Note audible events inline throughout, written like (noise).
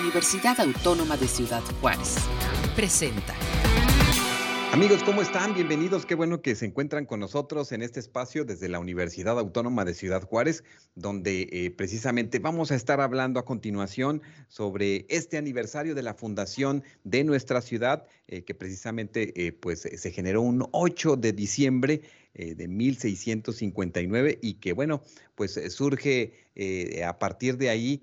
Universidad Autónoma de Ciudad Juárez. Presenta. Amigos, ¿cómo están? Bienvenidos. Qué bueno que se encuentran con nosotros en este espacio desde la Universidad Autónoma de Ciudad Juárez, donde eh, precisamente vamos a estar hablando a continuación sobre este aniversario de la fundación de nuestra ciudad, eh, que precisamente eh, pues se generó un 8 de diciembre de 1659 y que bueno, pues surge a partir de ahí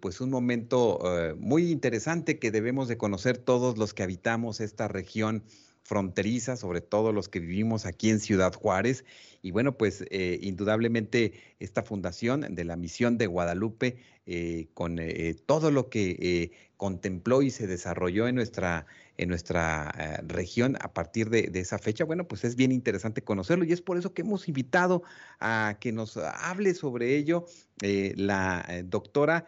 pues un momento muy interesante que debemos de conocer todos los que habitamos esta región fronteriza, sobre todo los que vivimos aquí en Ciudad Juárez. Y bueno, pues eh, indudablemente esta fundación de la misión de Guadalupe, eh, con eh, todo lo que contempló y se desarrolló en nuestra, en nuestra región a partir de, de, esa fecha, bueno, pues es bien interesante conocerlo y es por eso que hemos invitado a que nos hable sobre ello la doctora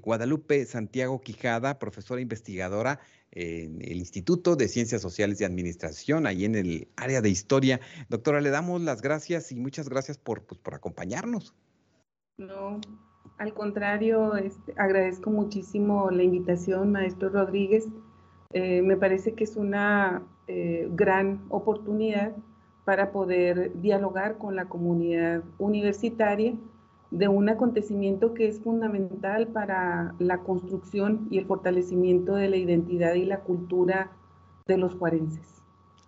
Guadalupe Santiago Quijada, profesora investigadora en el Instituto de Ciencias Sociales y Administración, ahí en el área de historia. Doctora, le damos las gracias y muchas gracias por, pues, por acompañarnos. No, al contrario, este, agradezco muchísimo la invitación, maestro Rodríguez. Eh, me parece que es una eh, gran oportunidad para poder dialogar con la comunidad universitaria de un acontecimiento que es fundamental para la construcción y el fortalecimiento de la identidad y la cultura de los juarenses.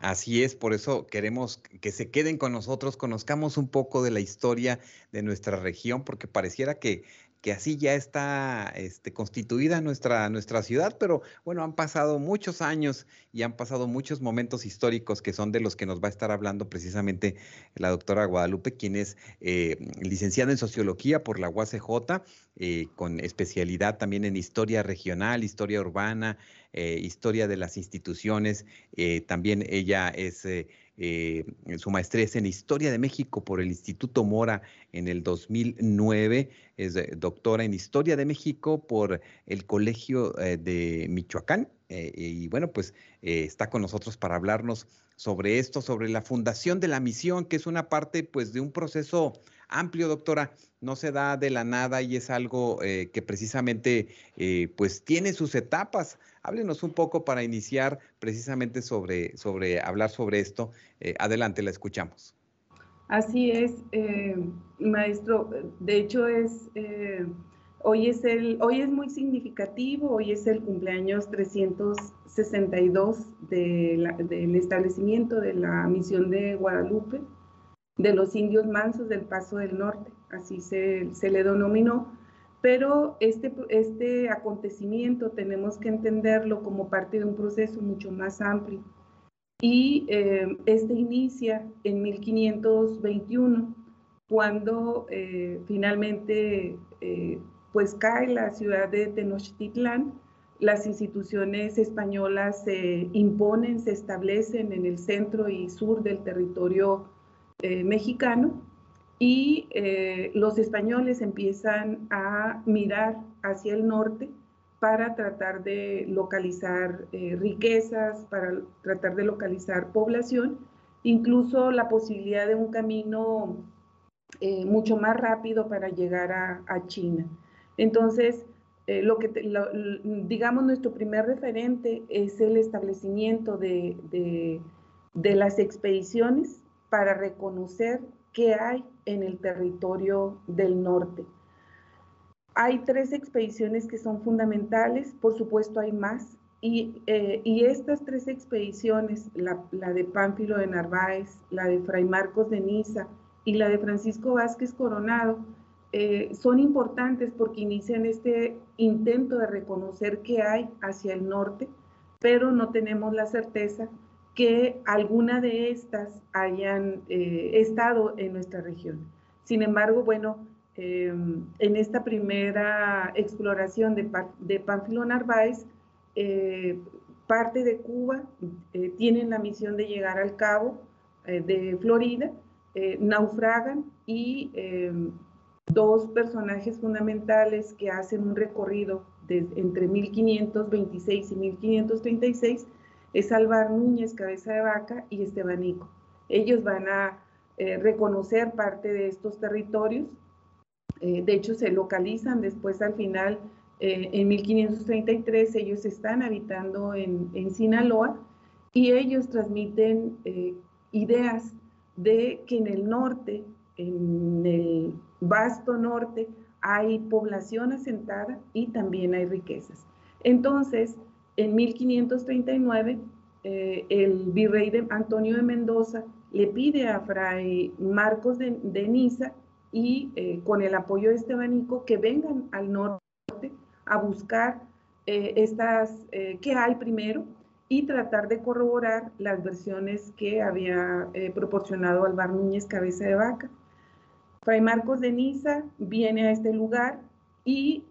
Así es, por eso queremos que se queden con nosotros, conozcamos un poco de la historia de nuestra región, porque pareciera que que así ya está este, constituida nuestra, nuestra ciudad, pero bueno, han pasado muchos años y han pasado muchos momentos históricos que son de los que nos va a estar hablando precisamente la doctora Guadalupe, quien es eh, licenciada en sociología por la UACJ, eh, con especialidad también en historia regional, historia urbana, eh, historia de las instituciones. también ella es eh, su maestría es en Historia de México por el Instituto Mora en el 2009. Es eh, doctora en Historia de México por el Colegio eh, de Michoacán. y bueno, pues está con nosotros para hablarnos sobre esto, sobre la fundación de la misión, que es una parte pues de un proceso amplio, doctora. No se da de la nada y es algo que precisamente pues tiene sus etapas. Háblenos un poco para iniciar precisamente sobre, sobre hablar sobre esto. Eh, adelante, la escuchamos. Así es, eh, maestro. De hecho, es, eh, hoy, es el, hoy es muy significativo, hoy es el cumpleaños 362 del establecimiento de la misión de Guadalupe, de los indios mansos del Paso del Norte, así se, se le denominó pero este, este acontecimiento tenemos que entenderlo como parte de un proceso mucho más amplio. Y eh, este inicia en 1521, cuando eh, finalmente eh, pues cae la ciudad de Tenochtitlán, las instituciones españolas se imponen, se establecen en el centro y sur del territorio mexicano y eh, los españoles empiezan a mirar hacia el norte para tratar de localizar eh, riquezas, para tratar de localizar población, incluso la posibilidad de un camino eh, mucho más rápido para llegar a, China. Entonces, lo que digamos nuestro primer referente es el establecimiento de, de las expediciones para reconocer qué hay en el territorio del norte. Hay tres expediciones que son fundamentales, por supuesto hay más, y, eh, estas tres expediciones, la, de Pánfilo de Narváez, la de Fray Marcos de Niza y la de Francisco Vázquez Coronado, eh, son importantes porque inician este intento de reconocer qué hay hacia el norte, pero no tenemos la certeza que alguna de estas hayan eh, estado en nuestra región. Sin embargo, bueno, em, en esta primera exploración de, de Pánfilo Narváez, eh, parte de Cuba eh, tienen la misión de llegar al cabo de Florida, naufragan y dos personajes fundamentales que hacen un recorrido entre 1526 y 1536 es Álvaro Núñez, Cabeza de Vaca y Estebanico. Ellos van a eh, reconocer parte de estos territorios. Eh, de hecho, se localizan después al final Eh, en 1533 ellos están habitando en, en Sinaloa y ellos transmiten ideas de que en el norte, en el vasto norte, hay población asentada y también hay riquezas. Entonces, en 1539, eh, el virrey de Antonio de Mendoza le pide a Fray Marcos de, Niza y eh, con el apoyo de Estebanico que vengan al norte a buscar eh, estas, qué hay primero y tratar de corroborar las versiones que había proporcionado Alvar Núñez Cabeza de Vaca. Fray Marcos de Niza viene a este lugar y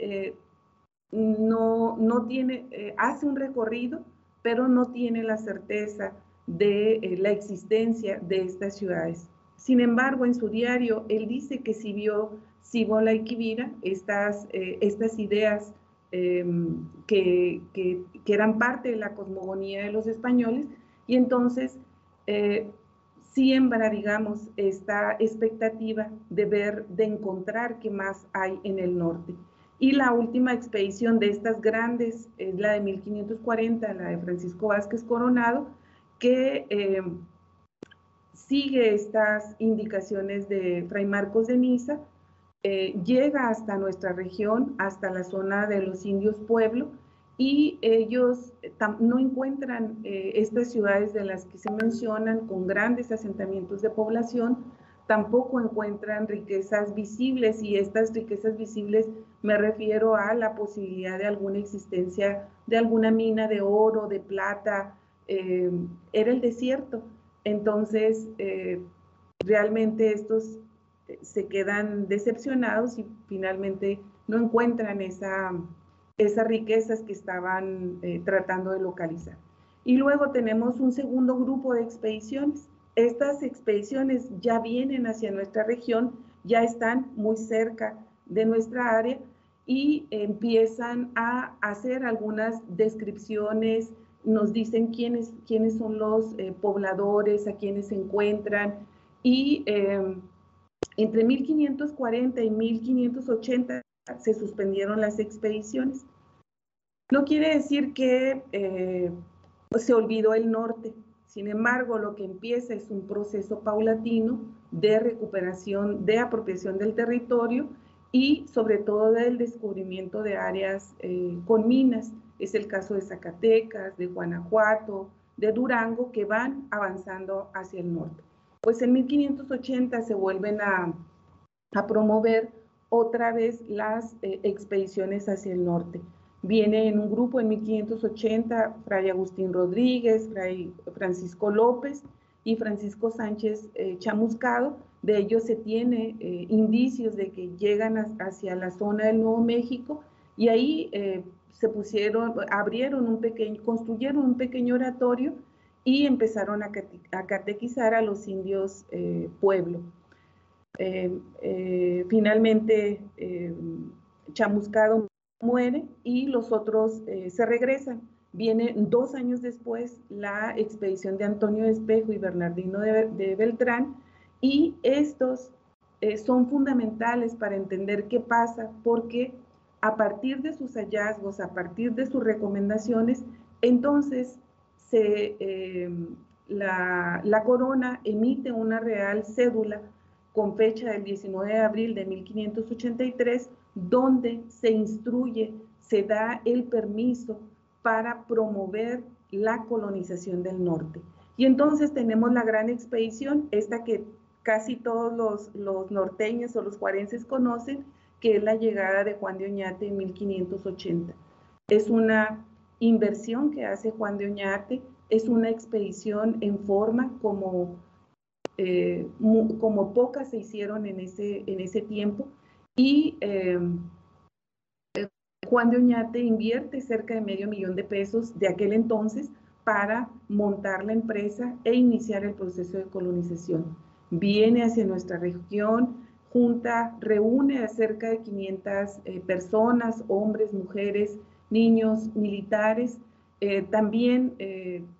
no, no tiene, hace un recorrido, pero no tiene la certeza de eh, la existencia de estas ciudades. Sin embargo, en su diario, él dice que si vio Sibola y Kibira, estas, eh, estas ideas em, que, que, eran parte de la cosmogonía de los españoles, y entonces eh, siembra, digamos, esta expectativa de ver, de encontrar qué más hay en el norte. Y la última expedición de estas grandes es la de 1540, la de Francisco Vázquez Coronado, que eh, sigue estas indicaciones de Fray Marcos de Niza, eh, llega hasta nuestra región, hasta la zona de los indios pueblo, y ellos no encuentran eh, estas ciudades de las que se mencionan con grandes asentamientos de población, tampoco encuentran riquezas visibles y estas riquezas visibles me refiero a la posibilidad de alguna existencia de alguna mina de oro, de plata, eh, era el desierto. Entonces, eh, realmente estos eh, se quedan decepcionados y finalmente no encuentran esa, esas riquezas que estaban tratando de localizar. Y luego tenemos un segundo grupo de expediciones. Estas expediciones ya vienen hacia nuestra región, ya están muy cerca de nuestra área y empiezan a hacer algunas descripciones, nos dicen quiénes, quiénes son los eh, pobladores, a quienes se encuentran, y em, entre 1540 y 1580 se suspendieron las expediciones. No quiere decir que eh, se olvidó el norte, sin embargo, lo que empieza es un proceso paulatino de recuperación, de apropiación del territorio y sobre todo del descubrimiento de áreas eh, con minas. Es el caso de Zacatecas, de Guanajuato, de Durango, que van avanzando hacia el norte. Pues en 1580 se vuelven a, promover otra vez las eh, expediciones hacia el norte. Viene en un grupo en 1580 Fray Agustín Rodríguez, Fray Francisco López y Francisco Sánchez eh, Chamuscado. De ellos se tiene eh, indicios de que llegan hacia la zona del Nuevo México y ahí se pusieron, abrieron un pequeño, construyeron un pequeño oratorio y empezaron a, catequizar a los indios eh, pueblo. Eh, eh, finalmente, Chamuscado muere y los otros se regresan. Viene dos años después la expedición de Antonio Espejo y Bernardino de, Beltrán y estos son fundamentales para entender qué pasa porque a partir de sus hallazgos, a partir de sus recomendaciones, entonces eh, la, la, corona emite una real cédula con fecha del 19 de abril de 1583, donde se instruye, se da el permiso para promover la colonización del norte. Y entonces tenemos la gran expedición, esta que casi todos los, los norteños o los juarenses conocen, que es la llegada de Juan de Oñate en 1580. Es una inversión que hace Juan de Oñate, es una expedición en forma como, eh, como pocas se hicieron en ese, en ese tiempo y eh, Juan de Oñate invierte cerca de medio millón de pesos de aquel entonces para montar la empresa e iniciar el proceso de colonización. Viene hacia nuestra región, junta reúne a cerca de 500 eh, personas, hombres, mujeres, niños, militares. Eh, también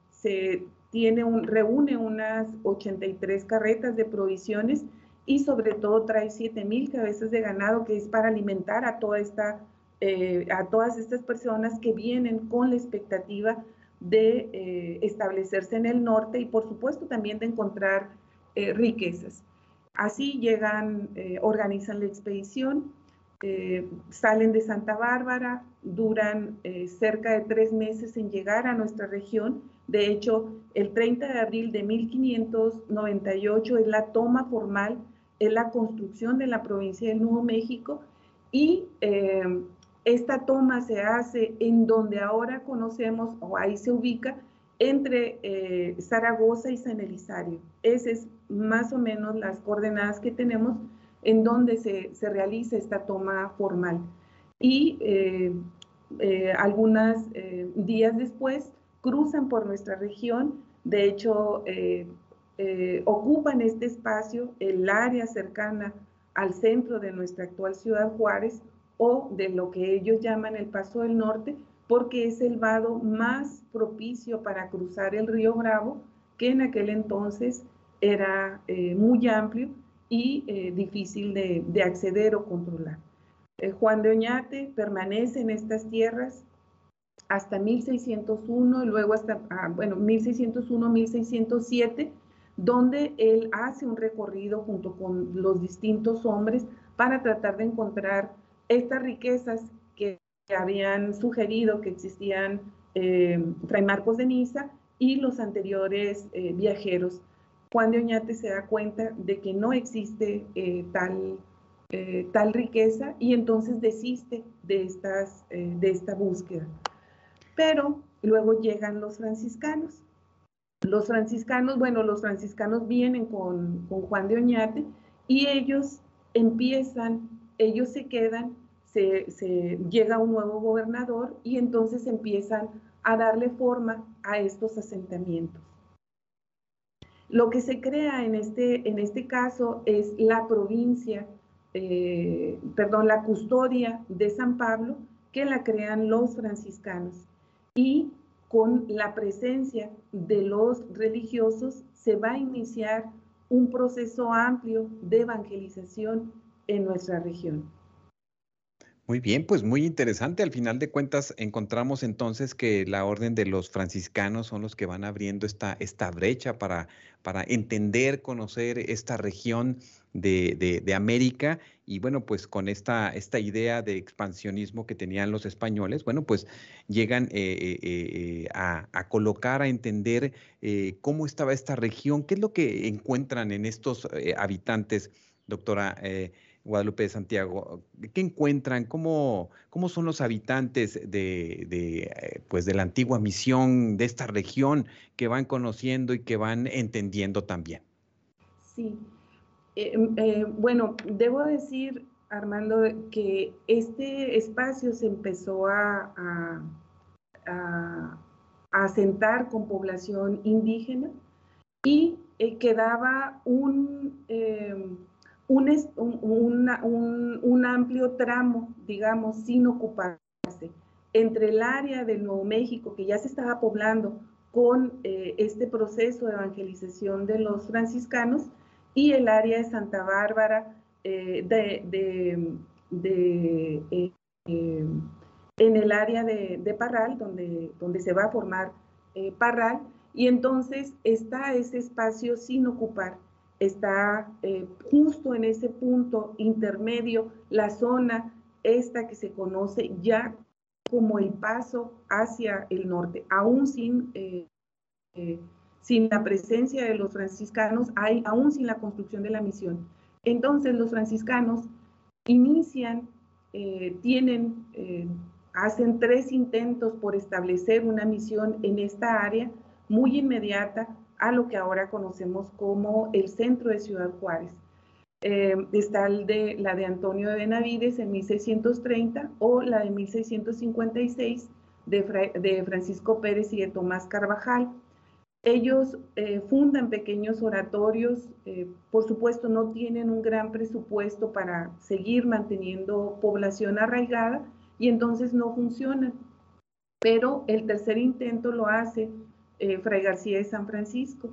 se tiene un, reúne unas 83 carretas de provisiones y sobre todo trae 7 mil cabezas de ganado que es para alimentar a toda esta a todas estas personas que vienen con la expectativa de establecerse en el norte y por supuesto también de encontrar riquezas. Así llegan, organizan la expedición, salen de Santa Bárbara, duran cerca de tres meses en llegar a nuestra región de hecho, el 30 de abril de 1598 es la toma formal, es la construcción de la provincia del Nuevo México y eh, esta toma se hace en donde ahora conocemos, o ahí se ubica, entre eh, Zaragoza y San Elizario. Esas es más o menos las coordenadas que tenemos en donde se, realiza esta toma formal. Y eh, algunos días después cruzan por nuestra región, de hecho eh, eh, ocupan este espacio, el área cercana al centro de nuestra actual ciudad Juárez o de lo que ellos llaman el Paso del Norte, porque es el vado más propicio para cruzar el río Bravo, que en aquel entonces era eh, muy amplio y difícil de, de, acceder o controlar. Juan de Oñate permanece en estas tierras hasta 1601 y luego hasta, ah, bueno, 1601, 1607, donde él hace un recorrido junto con los distintos hombres para tratar de encontrar estas riquezas que, habían sugerido que existían eh, Fray Marcos de Niza y los anteriores eh, viajeros. Juan de Oñate se da cuenta de que no existe eh, tal, tal riqueza y entonces desiste de, estas, de esta búsqueda. Pero luego llegan los franciscanos. Los franciscanos, bueno, los franciscanos vienen con, Juan de Oñate y ellos empiezan, ellos se quedan, se, llega un nuevo gobernador y entonces empiezan a darle forma a estos asentamientos. Lo que se crea en este, en este caso es la provincia, eh, perdón, la custodia de San Pablo, que la crean los franciscanos y con la presencia de los religiosos se va a iniciar un proceso amplio de evangelización en nuestra región. Muy bien, pues muy interesante. Al final de cuentas, encontramos entonces que la orden de los franciscanos son los que van abriendo esta, esta brecha para, para entender, conocer esta región de, de, América. Y bueno, pues con esta, esta idea de expansionismo que tenían los españoles, bueno, pues llegan eh, eh, eh, a, a, colocar, a entender cómo estaba esta región, qué es lo que encuentran en estos habitantes, doctora. Guadalupe de Santiago, ¿qué encuentran? ¿Cómo, cómo son los habitantes de, de, pues de la antigua misión de esta región que van conociendo y que van entendiendo también? Sí, eh, eh, bueno, debo decir, Armando, que este espacio se empezó a, a, asentar con población indígena y eh, quedaba un, un, un, amplio tramo, digamos, sin ocuparse entre el área del Nuevo México, que ya se estaba poblando con este proceso de evangelización de los franciscanos, y el área de Santa Bárbara, eh, de, eh, eh, en el área de, Parral, donde, donde se va a formar Parral, y entonces está ese espacio sin ocupar, está justo en ese punto intermedio la zona esta que se conoce ya como el paso hacia el norte, aún sin sin la presencia de los franciscanos, hay, aún sin la construcción de la misión. Entonces los franciscanos inician, eh, tienen, eh, hacen tres intentos por establecer una misión en esta área muy inmediata a lo que ahora conocemos como el centro de Ciudad Juárez. Eh, está de, la de Antonio de Benavides en 1630 o la de 1656 de, de Francisco Pérez y de Tomás Carvajal. Ellos eh, fundan pequeños oratorios, eh, por supuesto no tienen un gran presupuesto para seguir manteniendo población arraigada y entonces no funcionan. Pero el tercer intento lo hace eh, Fray García de San Francisco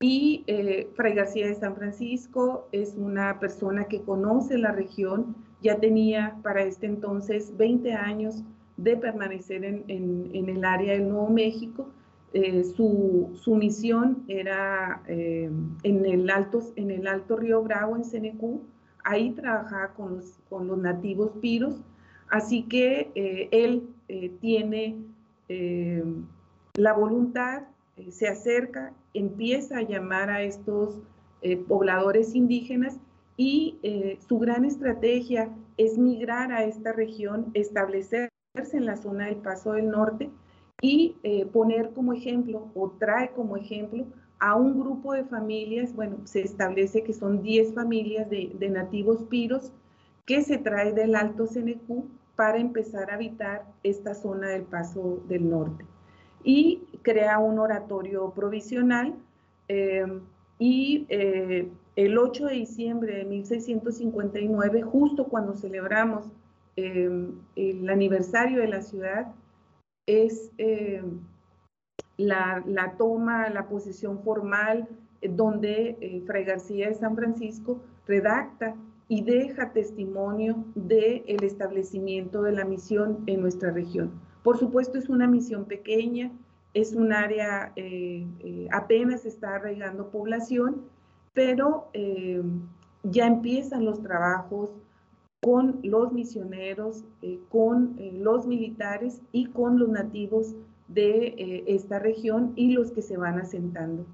Y eh, Fray García de San Francisco es una persona que conoce la región, ya tenía para este entonces 20 años de permanecer en, el área del Nuevo México. Eh, su, misión era en, el alto, en el Alto Río Bravo, en Senecú. Ahí trabajaba con los, con los nativos piros. Así que él tiene la voluntad, se acerca empieza a llamar a estos eh, pobladores indígenas y eh, su gran estrategia es migrar a esta región, establecerse en la zona del Paso del Norte y eh, poner como ejemplo o trae como ejemplo a un grupo de familias, bueno, se establece que son 10 familias de, de nativos piros que se trae del Alto Senecú para empezar a habitar esta zona del Paso del Norte y crea un oratorio provisional eh, y eh, el 8 de diciembre de 1659, justo cuando celebramos eh, el aniversario de la ciudad, es la, la, toma, la posesión formal, donde Fray García de San Francisco redacta y deja testimonio del el establecimiento de la misión en nuestra región. Por supuesto, es una misión pequeña, es un área, eh, eh, apenas está arraigando población, pero eh, ya empiezan los trabajos con los misioneros, con los militares y con los nativos de esta región y los que se van asentando.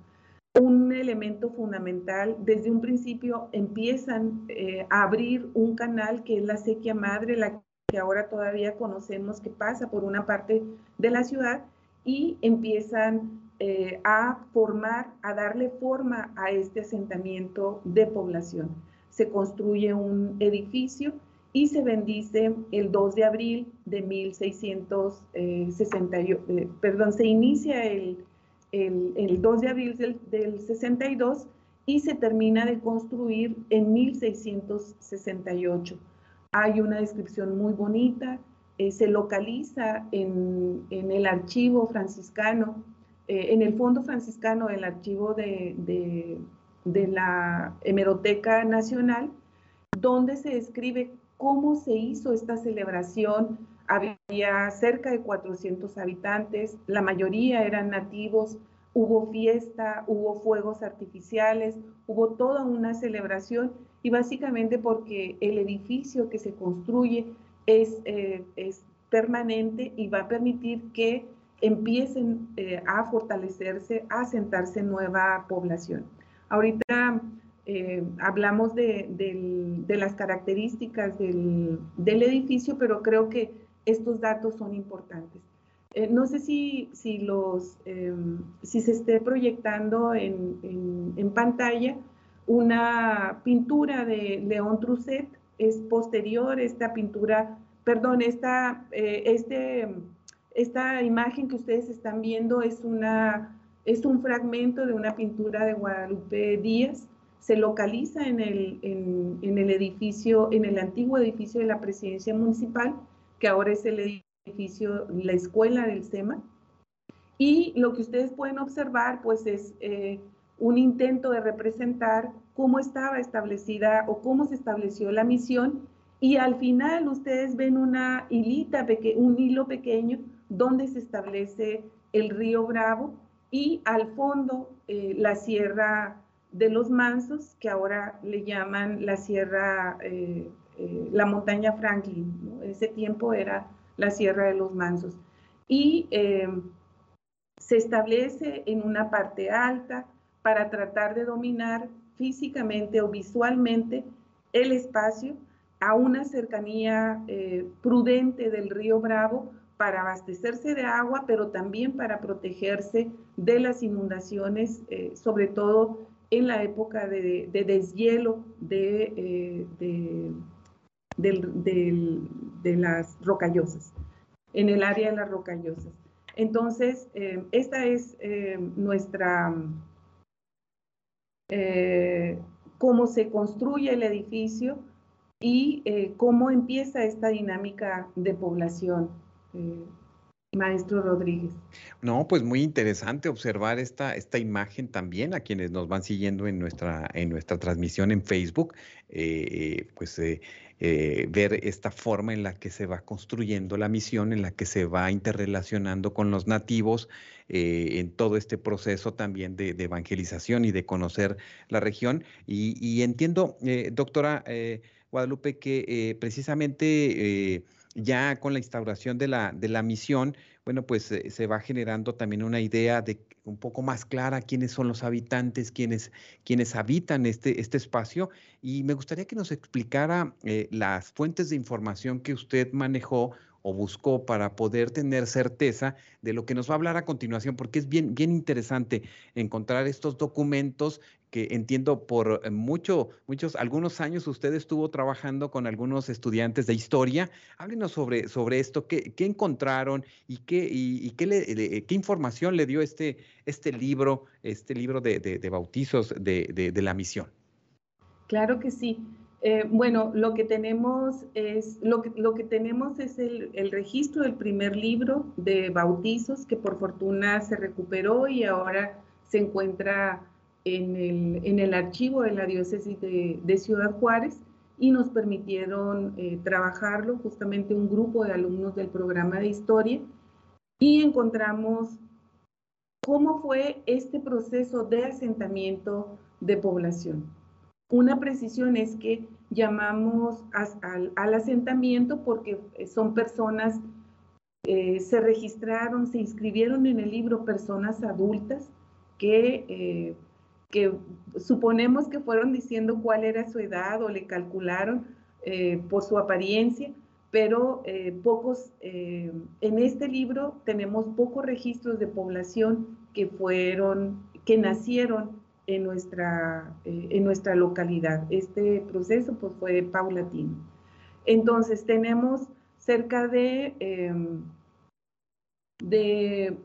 Un elemento fundamental, desde un principio empiezan a abrir un canal que es la sequía madre, la que ahora todavía conocemos que pasa por una parte de la ciudad y empiezan eh, a formar, a darle forma a este asentamiento de población. Se construye un edificio y se bendice el 2 de abril de 1668, eh, perdón, se inicia el, el, 2 de abril del, del 62 y se termina de construir en 1668 hay una descripción muy bonita, eh, se localiza en, el archivo franciscano, eh, en el fondo franciscano del archivo de, la Hemeroteca Nacional, donde se describe cómo se hizo esta celebración. Había cerca de 400 habitantes, la mayoría eran nativos, hubo fiesta, hubo fuegos artificiales, hubo toda una celebración y básicamente porque el edificio que se construye es, eh, es permanente y va a permitir que empiecen eh, a fortalecerse, a asentarse nueva población. Ahorita eh, hablamos de, de, las características del, del, edificio, pero creo que estos datos son importantes. no sé si, si, los, si se esté proyectando en, en pantalla, una pintura de León Trucet, es posterior esta pintura, perdón, esta, eh, este, esta imagen que ustedes están viendo es, una, es un fragmento de una pintura de Guadalupe Díaz, se localiza en el, en, el edificio, en el antiguo edificio de la presidencia municipal, que ahora es el edificio, la escuela del SEMA. Y lo que ustedes pueden observar, pues es eh, un intento de representar cómo estaba establecida o cómo se estableció la misión y al final ustedes ven una hilita, un hilo pequeño donde se establece el río Bravo y al fondo eh, la sierra de los Mansos, que ahora le llaman la sierra, eh, eh, la montaña Franklin. En ese tiempo era la sierra de los Mansos. Y se establece en una parte alta, para tratar de dominar físicamente o visualmente el espacio a una cercanía eh, prudente del río Bravo para abastecerse de agua, pero también para protegerse de las inundaciones, eh, sobre todo en la época de, deshielo de, eh, de, las rocallosas, en el área de las rocallosas. Entonces, esta es nuestra eh, cómo se construye el edificio y eh, cómo empieza esta dinámica de población. Eh, maestro Rodríguez. No, pues muy interesante observar esta, esta imagen también a quienes nos van siguiendo en nuestra, en nuestra transmisión en Facebook, eh, pues eh, eh, ver esta forma en la que se va construyendo la misión, en la que se va interrelacionando con los nativos en todo este proceso también de, evangelización y de conocer la región. Y, entiendo, doctora Guadalupe, que precisamente ya con la instauración de la, de la misión, bueno, pues eh, se va generando también una idea de un poco más clara quiénes son los habitantes, quiénes, habitan este, este espacio. Y me gustaría que nos explicara eh, las fuentes de información que usted manejó o buscó para poder tener certeza de lo que nos va a hablar a continuación, porque es bien, bien interesante encontrar estos documentos que entiendo por eh, mucho, muchos, algunos años usted estuvo trabajando con algunos estudiantes de historia. Háblenos sobre, sobre esto, qué, qué encontraron y qué, y, qué, le, información le dio este, este libro, este libro de, bautizos de, de la misión. Claro que sí. Eh, bueno, lo que tenemos es, lo que, lo que tenemos es el, registro del primer libro de bautizos que por fortuna se recuperó y ahora se encuentra en el, en el archivo de la diócesis de, de Ciudad Juárez y nos permitieron eh, trabajarlo justamente un grupo de alumnos del programa de historia y encontramos cómo fue este proceso de asentamiento de población. Una precisión es que llamamos al, asentamiento porque eh, son personas, eh, se registraron, se inscribieron en el libro personas adultas que, eh, que suponemos que fueron diciendo cuál era su edad o le calcularon por su apariencia, pero pocos, en este libro tenemos pocos registros de población que fueron, que nacieron en nuestra, eh, en nuestra localidad. Este proceso pues, fue paulatino. Entonces tenemos cerca de, de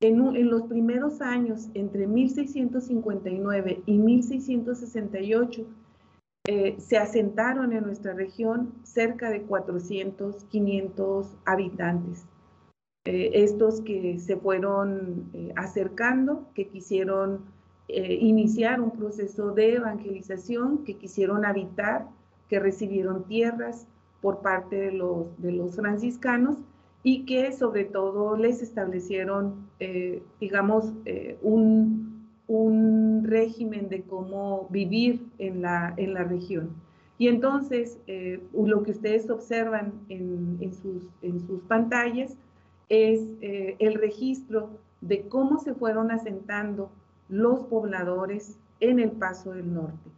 en, los primeros años, entre 1659 y 1668, eh, se asentaron en nuestra región cerca de 400, 500 habitantes. Eh, estos que se fueron acercando, que quisieron eh, iniciar un proceso de evangelización, que quisieron habitar, que recibieron tierras por parte de los franciscanos y que sobre todo les establecieron, eh, digamos, eh, un, un, régimen de cómo vivir en la, en la región. Y entonces, lo que ustedes observan en, en, sus, en sus pantallas es el registro de cómo se fueron asentando los pobladores en el Paso del Norte.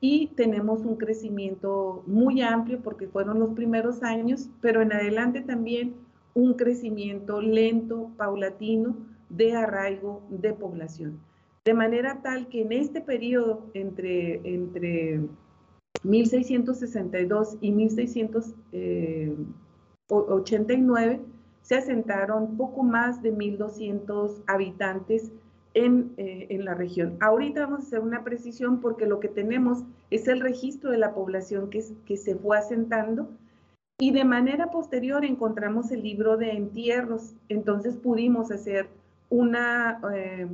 Y tenemos un crecimiento muy amplio porque fueron los primeros años, pero en adelante también un crecimiento lento, paulatino, de arraigo de población. De manera tal que en este periodo entre, entre 1662 y 1689 eh, se asentaron poco más de 1.200 habitantes eh, en, la región. Ahorita vamos a hacer una precisión porque lo que tenemos es el registro de la población que, que se fue asentando y de manera posterior encontramos el libro de entierros. Entonces pudimos hacer una, eh,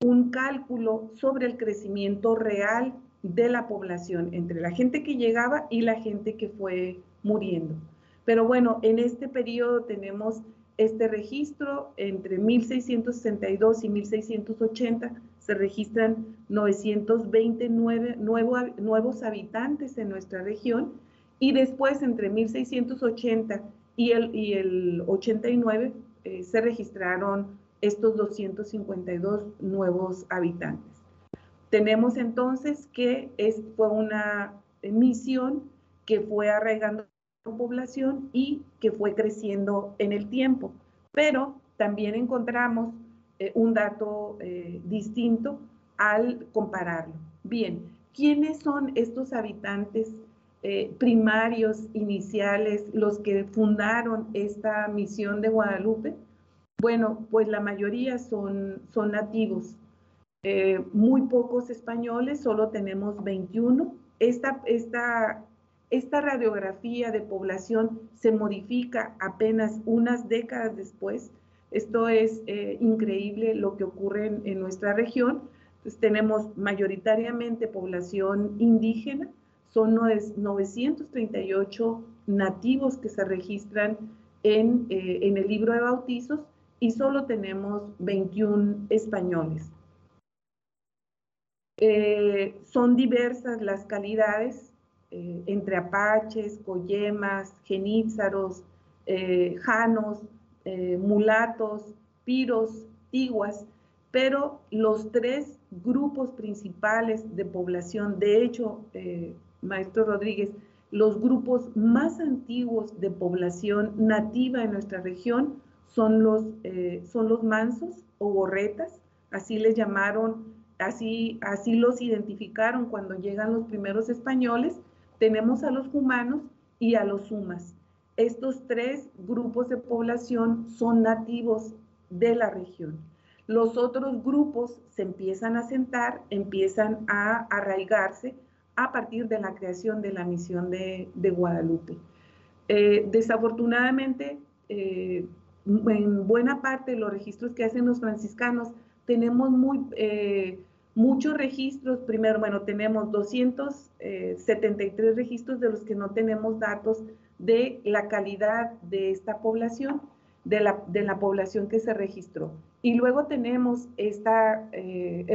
un cálculo sobre el crecimiento real de la población entre la gente que llegaba y la gente que fue muriendo. Pero bueno, en este periodo tenemos este registro entre 1662 y 1680 se registran 929 nuevos habitantes en nuestra región y después entre 1680 y el, y el 89 eh, se registraron estos 252 nuevos habitantes. Tenemos entonces que es, fue una misión que fue arraigando población y que fue creciendo en el tiempo. Pero también encontramos eh, un dato eh, distinto al compararlo. Bien, ¿quiénes son estos habitantes eh, primarios, iniciales, los que fundaron esta misión de Guadalupe? Bueno, pues la mayoría son, son nativos. muy pocos españoles, solo tenemos 21. Esta, esta esta radiografía de población se modifica apenas unas décadas después. Esto es eh, increíble lo que ocurre en, nuestra región. tenemos mayoritariamente población indígena, son 938 nativos que se registran en, eh, en el libro de bautizos y solo tenemos 21 españoles. Eh, son diversas las calidades eh, entre apaches, coyemas, genízaros, janos, mulatos, piros, tiguas, pero los tres grupos principales de población, de hecho, maestro Rodríguez, los grupos más antiguos de población nativa en nuestra región son los, eh, son los mansos o gorretas, así les llamaron, así, así los identificaron cuando llegan los primeros españoles. Tenemos a los humanos y a los sumas. Estos tres grupos de población son nativos de la región. Los otros grupos se empiezan a sentar, empiezan a arraigarse a partir de la creación de la misión de, Guadalupe. Eh, desafortunadamente, eh, en buena parte de los registros que hacen los franciscanos, tenemos muy, eh, muchos registros. Primero, bueno, tenemos 273 eh, registros de los que no tenemos datos de la calidad de esta población, de la, de la población que se registró. Y luego tenemos esta,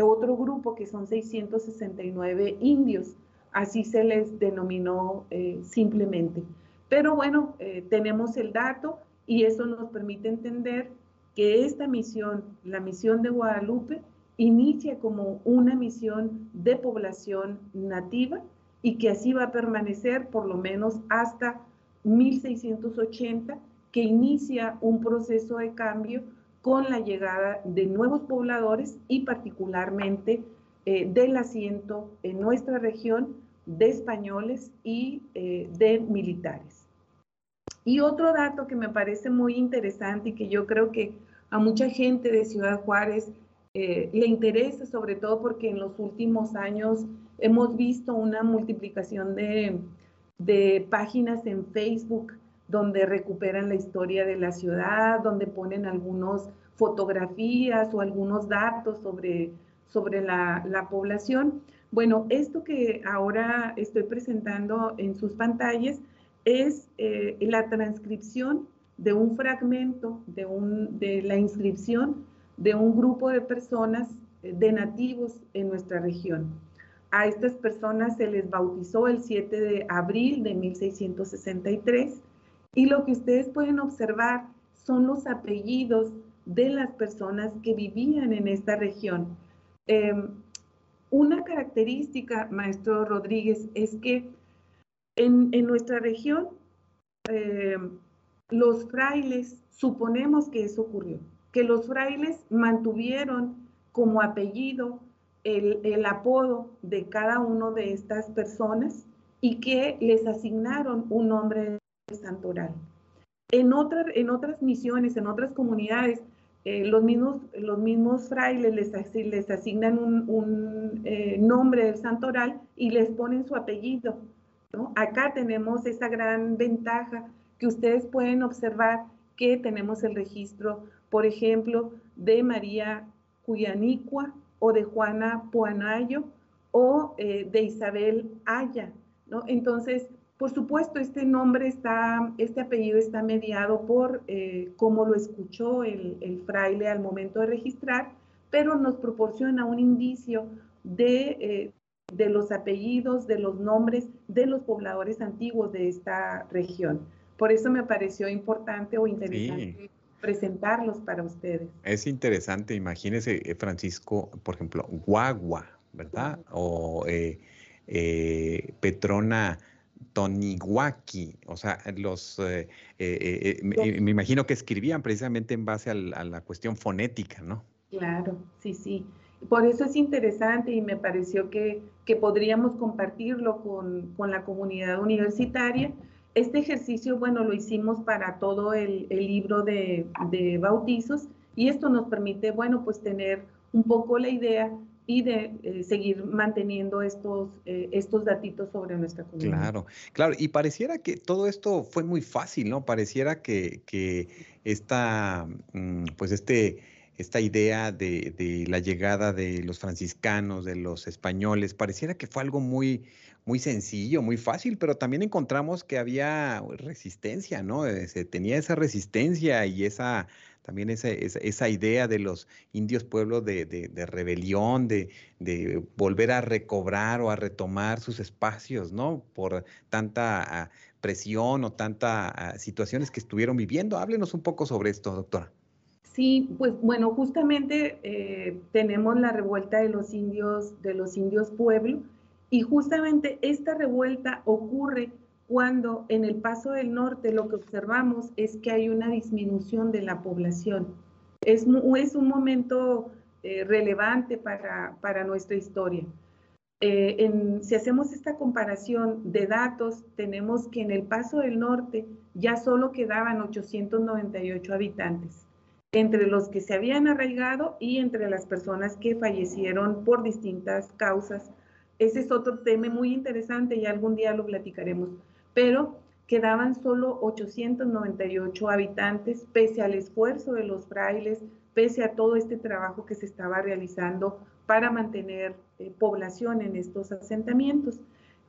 otro grupo que son 669 indios, así se les denominó simplemente. Pero bueno, tenemos el dato y eso nos permite entender que esta misión, la misión de Guadalupe, inicia como una misión de población nativa y que así va a permanecer por lo menos hasta 1680, que inicia un proceso de cambio con la llegada de nuevos pobladores y particularmente eh, del asiento en nuestra región de españoles y eh, de militares. Y otro dato que me parece muy interesante y que yo creo que a mucha gente de Ciudad Juárez eh, le interesa, sobre todo porque en los últimos años hemos visto una multiplicación de, de páginas en Facebook donde recuperan la historia de la ciudad, donde ponen algunas fotografías o algunos datos sobre, sobre la, la, población. Bueno, esto que ahora estoy presentando en sus pantallas es eh, la transcripción de un fragmento de, un, de la inscripción de un grupo de personas, eh, de nativos en nuestra región. A estas personas se les bautizó el 7 de abril de 1663 y lo que ustedes pueden observar son los apellidos de las personas que vivían en esta región. Em, una característica, maestro Rodríguez, es que en, nuestra región, eh, los frailes, suponemos que eso ocurrió, que los frailes mantuvieron como apellido el, apodo de cada uno de estas personas y que les asignaron un nombre santoral. En, en otras misiones, en otras comunidades, eh, los, mismos, los mismos frailes les, les asignan un, eh, nombre del santoral y les ponen su apellido. Acá tenemos esa gran ventaja que ustedes pueden observar que tenemos el registro, por ejemplo, de María Cuyanicua o de Juana Puanayo o eh, de Isabel Aya. Entonces, por supuesto, este nombre está, este apellido está mediado por eh, cómo lo escuchó el, fraile al momento de registrar, pero nos proporciona un indicio de, eh, de los apellidos, de los nombres de los pobladores antiguos de esta región. Por eso me pareció importante o interesante presentarlos para ustedes. Es interesante, imagínese, eh, Francisco, por ejemplo, Guagua, ¿verdad? O eh, eh, Petrona Tonihuaki, o sea, los, me, imagino que escribían precisamente en base a la cuestión fonética, ¿no? Claro, sí, sí. Por eso es interesante y me pareció que, podríamos compartirlo con, la comunidad universitaria. Este ejercicio, bueno, lo hicimos para todo el, libro de, bautizos y esto nos permite, bueno, pues tener un poco la idea y de eh, seguir manteniendo estos, eh, estos datitos sobre nuestra comunidad. Claro, claro, y pareciera que todo esto fue muy fácil, ¿no? Pareciera que, que esta, mm, pues este, esta idea de, de, la llegada de los franciscanos, de los españoles, pareciera que fue algo muy, muy sencillo, muy fácil, pero también encontramos que había resistencia, ¿no? Eh, se tenía esa resistencia y esa también esa, esa, idea de los indios pueblos de, rebelión, de, de, volver a recobrar o a retomar sus espacios, ¿no? Por tanta ah, presión o tantas ah, situaciones que estuvieron viviendo. Háblenos un poco sobre esto, doctora. Sí, pues bueno, justamente eh, tenemos la revuelta de los indios, de los indios pueblo, y justamente esta revuelta ocurre cuando en el Paso del Norte lo que observamos es que hay una disminución de la población. Es, es un momento eh, relevante para, para, nuestra historia. Eh, en, si hacemos esta comparación de datos, tenemos que en el Paso del Norte ya solo quedaban 898 habitantes, entre los que se habían arraigado y entre las personas que fallecieron por distintas causas. Ese es otro tema muy interesante y algún día lo platicaremos pero quedaban solo 898 habitantes, pese al esfuerzo de los frailes, pese a todo este trabajo que se estaba realizando para mantener eh, población en estos asentamientos.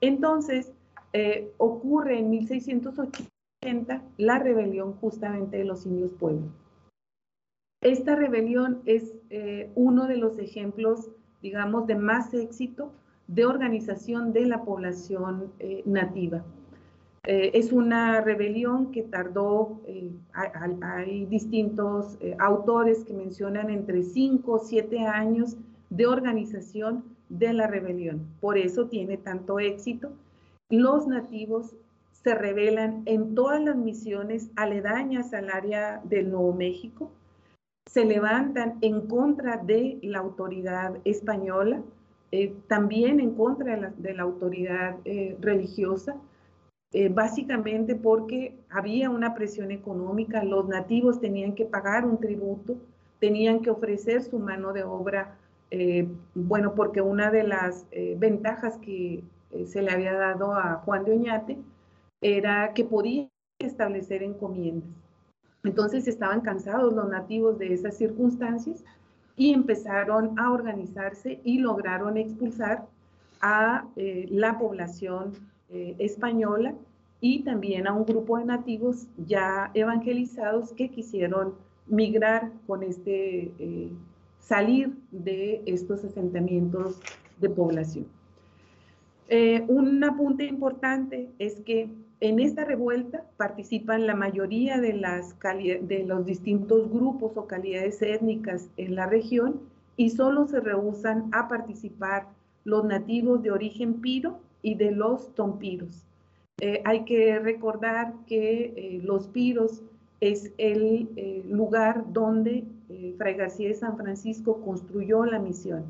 Entonces, eh, ocurre en 1680 la rebelión justamente de los indios pueblos. Esta rebelión es eh, uno de los ejemplos, digamos, de más éxito de organización de la población nativa. Eh, es una rebelión que tardó, eh, hay, distintos eh, autores que mencionan entre 5 o 7 años de organización de la rebelión. Por eso tiene tanto éxito. Los nativos se rebelan en todas las misiones aledañas al área del Nuevo México, se levantan en contra de la autoridad española, también en contra de la, de la autoridad religiosa, eh, básicamente porque había una presión económica, los nativos tenían que pagar un tributo, tenían que ofrecer su mano de obra, eh, bueno, porque una de las eh, ventajas que se le había dado a Juan de Oñate era que podía establecer encomiendas. Entonces estaban cansados los nativos de esas circunstancias y empezaron a organizarse y lograron expulsar a la población eh, española y también a un grupo de nativos ya evangelizados que quisieron migrar con este, eh, salir de estos asentamientos de población. Eh, un apunte importante es que en esta revuelta participan la mayoría de, las de los distintos grupos o calidades étnicas en la región y solo se rehusan a participar los nativos de origen piro y de los tompiros. Eh, hay que recordar que eh, los piros es el eh, lugar donde Fray García de San Francisco construyó la misión.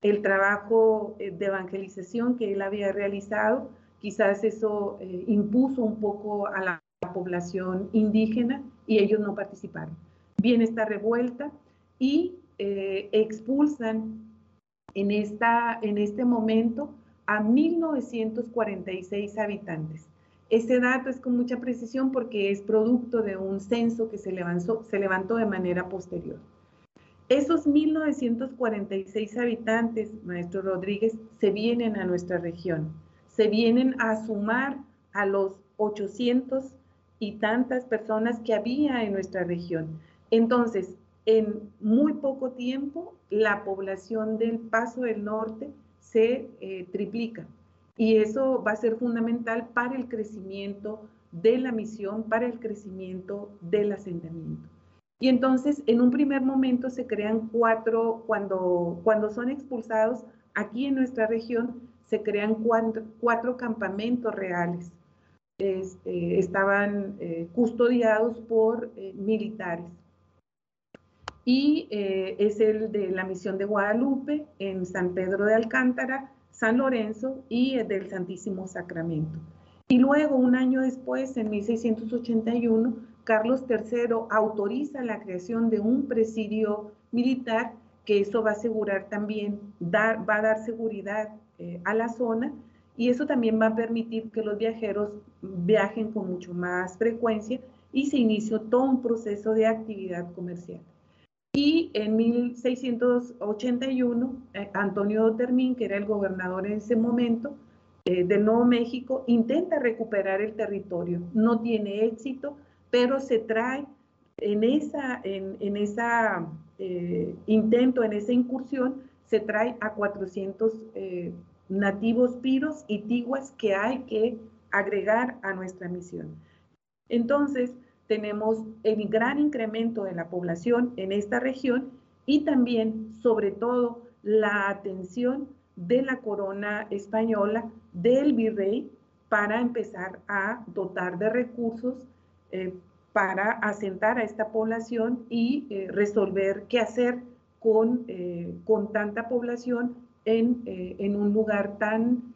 El trabajo de evangelización que él había realizado, quizás eso impuso un poco a la población indígena y ellos no participaron. Viene esta revuelta y expulsan en, esta, en este momento a 1.946 habitantes. Ese dato es con mucha precisión porque es producto de un censo que se levantó, se levantó de manera posterior. Esos 1.946 habitantes, maestro Rodríguez, se vienen a nuestra región, se vienen a sumar a los 800 y tantas personas que había en nuestra región. Entonces, en muy poco tiempo, la población del Paso del Norte se eh, triplica. Y eso va a ser fundamental para el crecimiento de la misión, para el crecimiento del asentamiento. Y entonces, en un primer momento se crean cuatro, cuando, cuando son expulsados, aquí en nuestra región se crean cuatro, campamentos reales. Este, estaban eh, custodiados por eh, militares y eh, es el de la misión de Guadalupe en San Pedro de Alcántara, San Lorenzo y el del Santísimo Sacramento. Y luego, un año después, en 1681, Carlos III autoriza la creación de un presidio militar que eso va a asegurar también, va a dar seguridad eh, a la zona y eso también va a permitir que los viajeros viajen con mucho más frecuencia y se inició todo un proceso de actividad comercial. Y en 1681, eh, Antonio Termín, que era el gobernador en ese momento eh, de Nuevo México, intenta recuperar el territorio. No tiene éxito, pero se trae en esa, en, esa eh, intento, en esa incursión, se trae a 400 nativos piros y tiguas que hay que agregar a nuestra misión. Entonces, tenemos el gran incremento de la población en esta región y también, sobre todo, la atención de la corona española, del virrey, para empezar a dotar de recursos eh, para asentar a esta población y eh, resolver qué hacer con, eh, con tanta población en, en un lugar tan,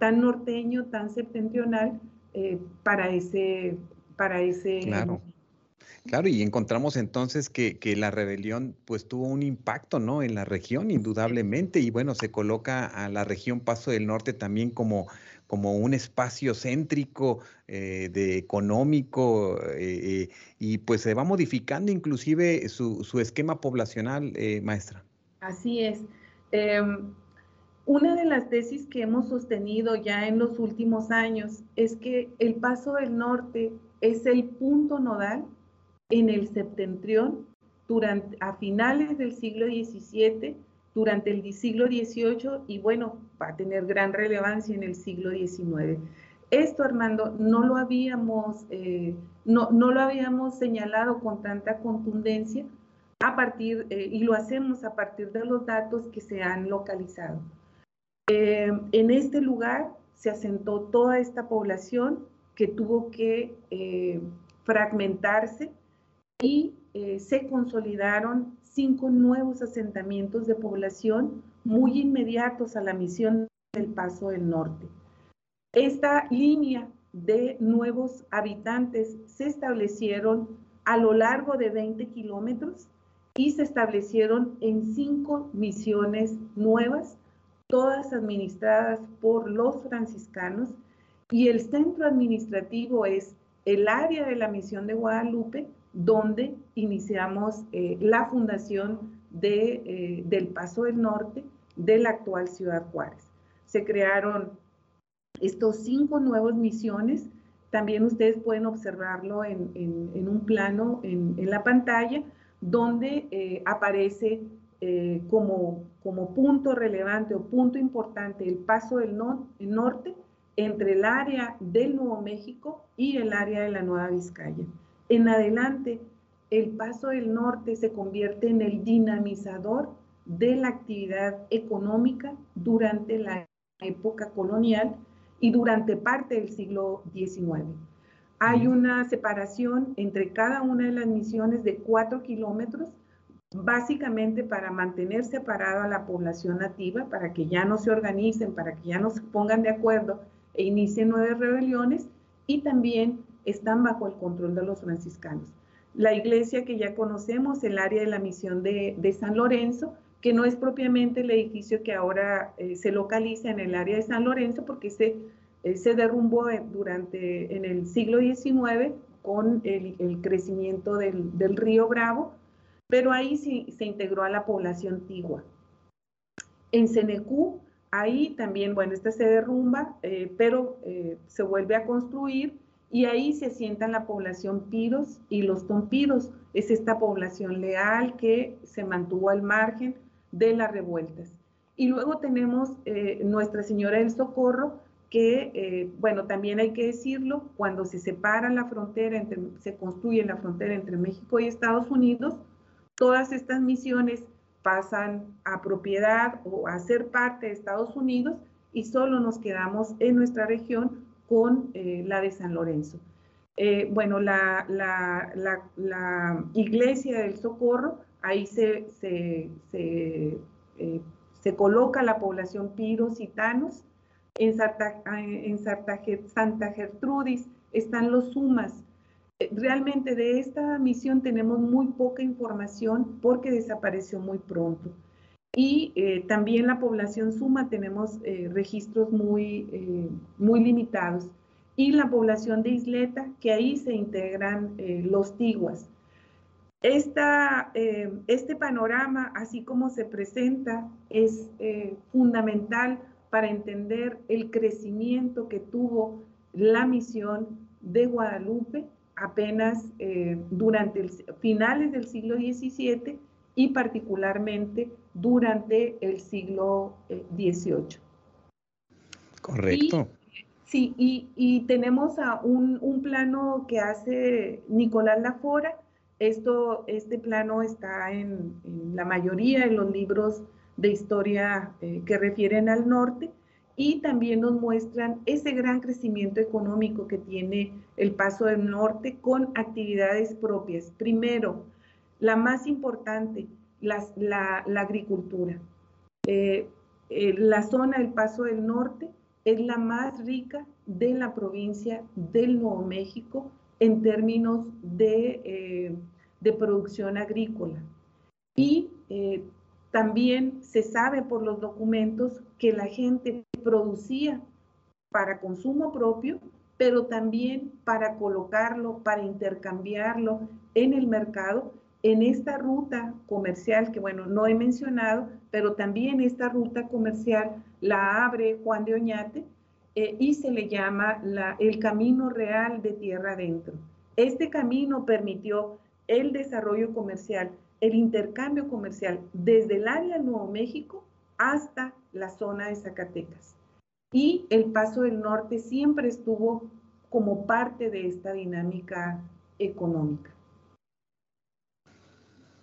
tan norteño, tan septentrional para ese, para ese... Claro. Claro, y encontramos entonces que, que, la rebelión pues tuvo un impacto, ¿no? En la región, indudablemente, y bueno, se coloca a la región Paso del Norte también como, como un espacio céntrico eh, de económico, eh, eh, y pues se va modificando inclusive su, su esquema poblacional, maestra. Así es. Em, una de las tesis que hemos sostenido ya en los últimos años es que el Paso del Norte es el punto nodal en el septentrión durante, a finales del siglo XVII, durante el siglo XVIII y bueno, va a tener gran relevancia en el siglo XIX. Esto, Armando, no lo habíamos, eh, no, no, lo habíamos señalado con tanta contundencia a partir, eh, y lo hacemos a partir de los datos que se han localizado. Eh, en este lugar se asentó toda esta población que tuvo que eh, fragmentarse y eh, se consolidaron cinco nuevos asentamientos de población muy inmediatos a la misión del Paso del Norte. Esta línea de nuevos habitantes se establecieron a lo largo de 20 kilómetros y se establecieron en cinco misiones nuevas, todas administradas por los franciscanos y el centro administrativo es el área de la misión de Guadalupe, donde iniciamos eh, la fundación de, eh, del Paso del Norte de la actual Ciudad Juárez. Se crearon estos cinco nuevas misiones. También ustedes pueden observarlo en, un plano en, la pantalla, donde eh, aparece como, como punto relevante o punto importante el Paso del Norte entre el área del Nuevo México y el área de la Nueva Vizcaya. En adelante, el Paso del Norte se convierte en el dinamizador de la actividad económica durante la época colonial y durante parte del siglo XIX. Hay una separación entre cada una de las misiones de cuatro kilómetros, básicamente para mantener separada a la población nativa, para que ya no se organicen, para que ya no se pongan de acuerdo e inician nueve rebeliones y también están bajo el control de los franciscanos. La iglesia que ya conocemos, el área de la misión de, San Lorenzo, que no es propiamente el edificio que ahora eh, se localiza en el área de San Lorenzo, porque se, eh, se derrumbó durante, en el siglo XIX con el, crecimiento del, río Bravo, pero ahí sí se integró a la población tigua. En Senecú Ahí también, bueno, esta se derrumba, eh, pero eh, se vuelve a construir y ahí se asientan la población piros y los tompiros. Es esta población leal que se mantuvo al margen de las revueltas. Y luego tenemos eh, Nuestra Señora del Socorro, que, bueno, también hay que decirlo, cuando se separa la frontera, se construye la frontera entre México y Estados Unidos, todas estas misiones pasan a propiedad o a ser parte de Estados Unidos y solo nos quedamos en nuestra región con eh, la de San Lorenzo. Eh, bueno, la, iglesia del Socorro, ahí se, se, se, eh, coloca la población piros y tanos. En, Santa, Gertrudis están los sumas. Eh, realmente de esta misión tenemos muy poca información porque desapareció muy pronto. Y eh, también la población suma tenemos eh, registros muy, muy limitados. Y la población de Isleta, que ahí se integran los tiguas. Esta, este panorama, así como se presenta, es fundamental para entender el crecimiento que tuvo la misión de Guadalupe apenas eh, durante el, finales del siglo XVII y particularmente durante el siglo XVIII. Eh, Correcto. sí, y, tenemos a un, plano que hace Nicolás Lafora. Esto, este plano está en, la mayoría de los libros de historia eh, que refieren al norte y también nos muestran ese gran crecimiento económico que tiene el Paso del Norte con actividades propias. Primero, la más importante, la, agricultura. Eh, eh, la zona del Paso del Norte es la más rica de la provincia del Nuevo México en términos de, eh, de producción agrícola. Y también se sabe por los documentos que la gente producía para consumo propio, pero también para colocarlo, para intercambiarlo en el mercado, en esta ruta comercial que, bueno, no he mencionado, pero también esta ruta comercial la abre Juan de Oñate eh, y se le llama la, el Camino Real de Tierra Adentro. Este camino permitió el desarrollo comercial el intercambio comercial desde el área Nuevo México hasta la zona de Zacatecas. Y el Paso del Norte siempre estuvo como parte de esta dinámica económica.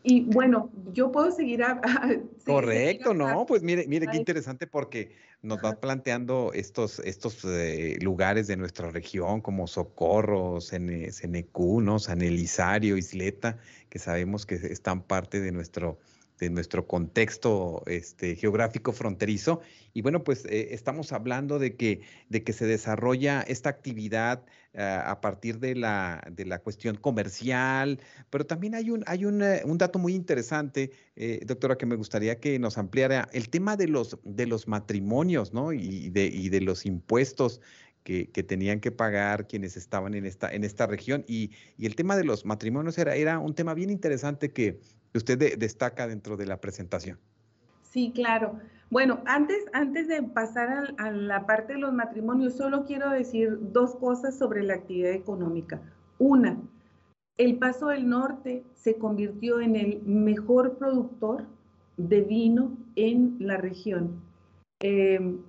Y bueno, yo puedo seguir. A, (laughs) Correcto, no, pues mire, mire qué interesante porque nos va planteando estos, estos eh, lugares de nuestra región como Socorro, Senecú, ¿no? San Elizario, Isleta, que sabemos que están parte de nuestro, de nuestro contexto este, geográfico fronterizo. Y bueno, pues eh, estamos hablando de que, de que se desarrolla esta actividad ah, a partir de la, de la cuestión comercial, pero también hay un, hay un, eh, dato muy interesante, eh, doctora, que me gustaría que nos ampliara, el tema de los, de los matrimonios, ¿no? Y de, y de los impuestos. Que, que, tenían que pagar quienes estaban en esta, en esta región. Y, y el tema de los matrimonios era, era un tema bien interesante que, usted destaca dentro de la presentación. Sí, claro. Bueno, antes, antes de pasar a, la parte de los matrimonios, solo quiero decir dos cosas sobre la actividad económica. Una, el Paso del Norte se convirtió en el mejor productor de vino en la región. Em,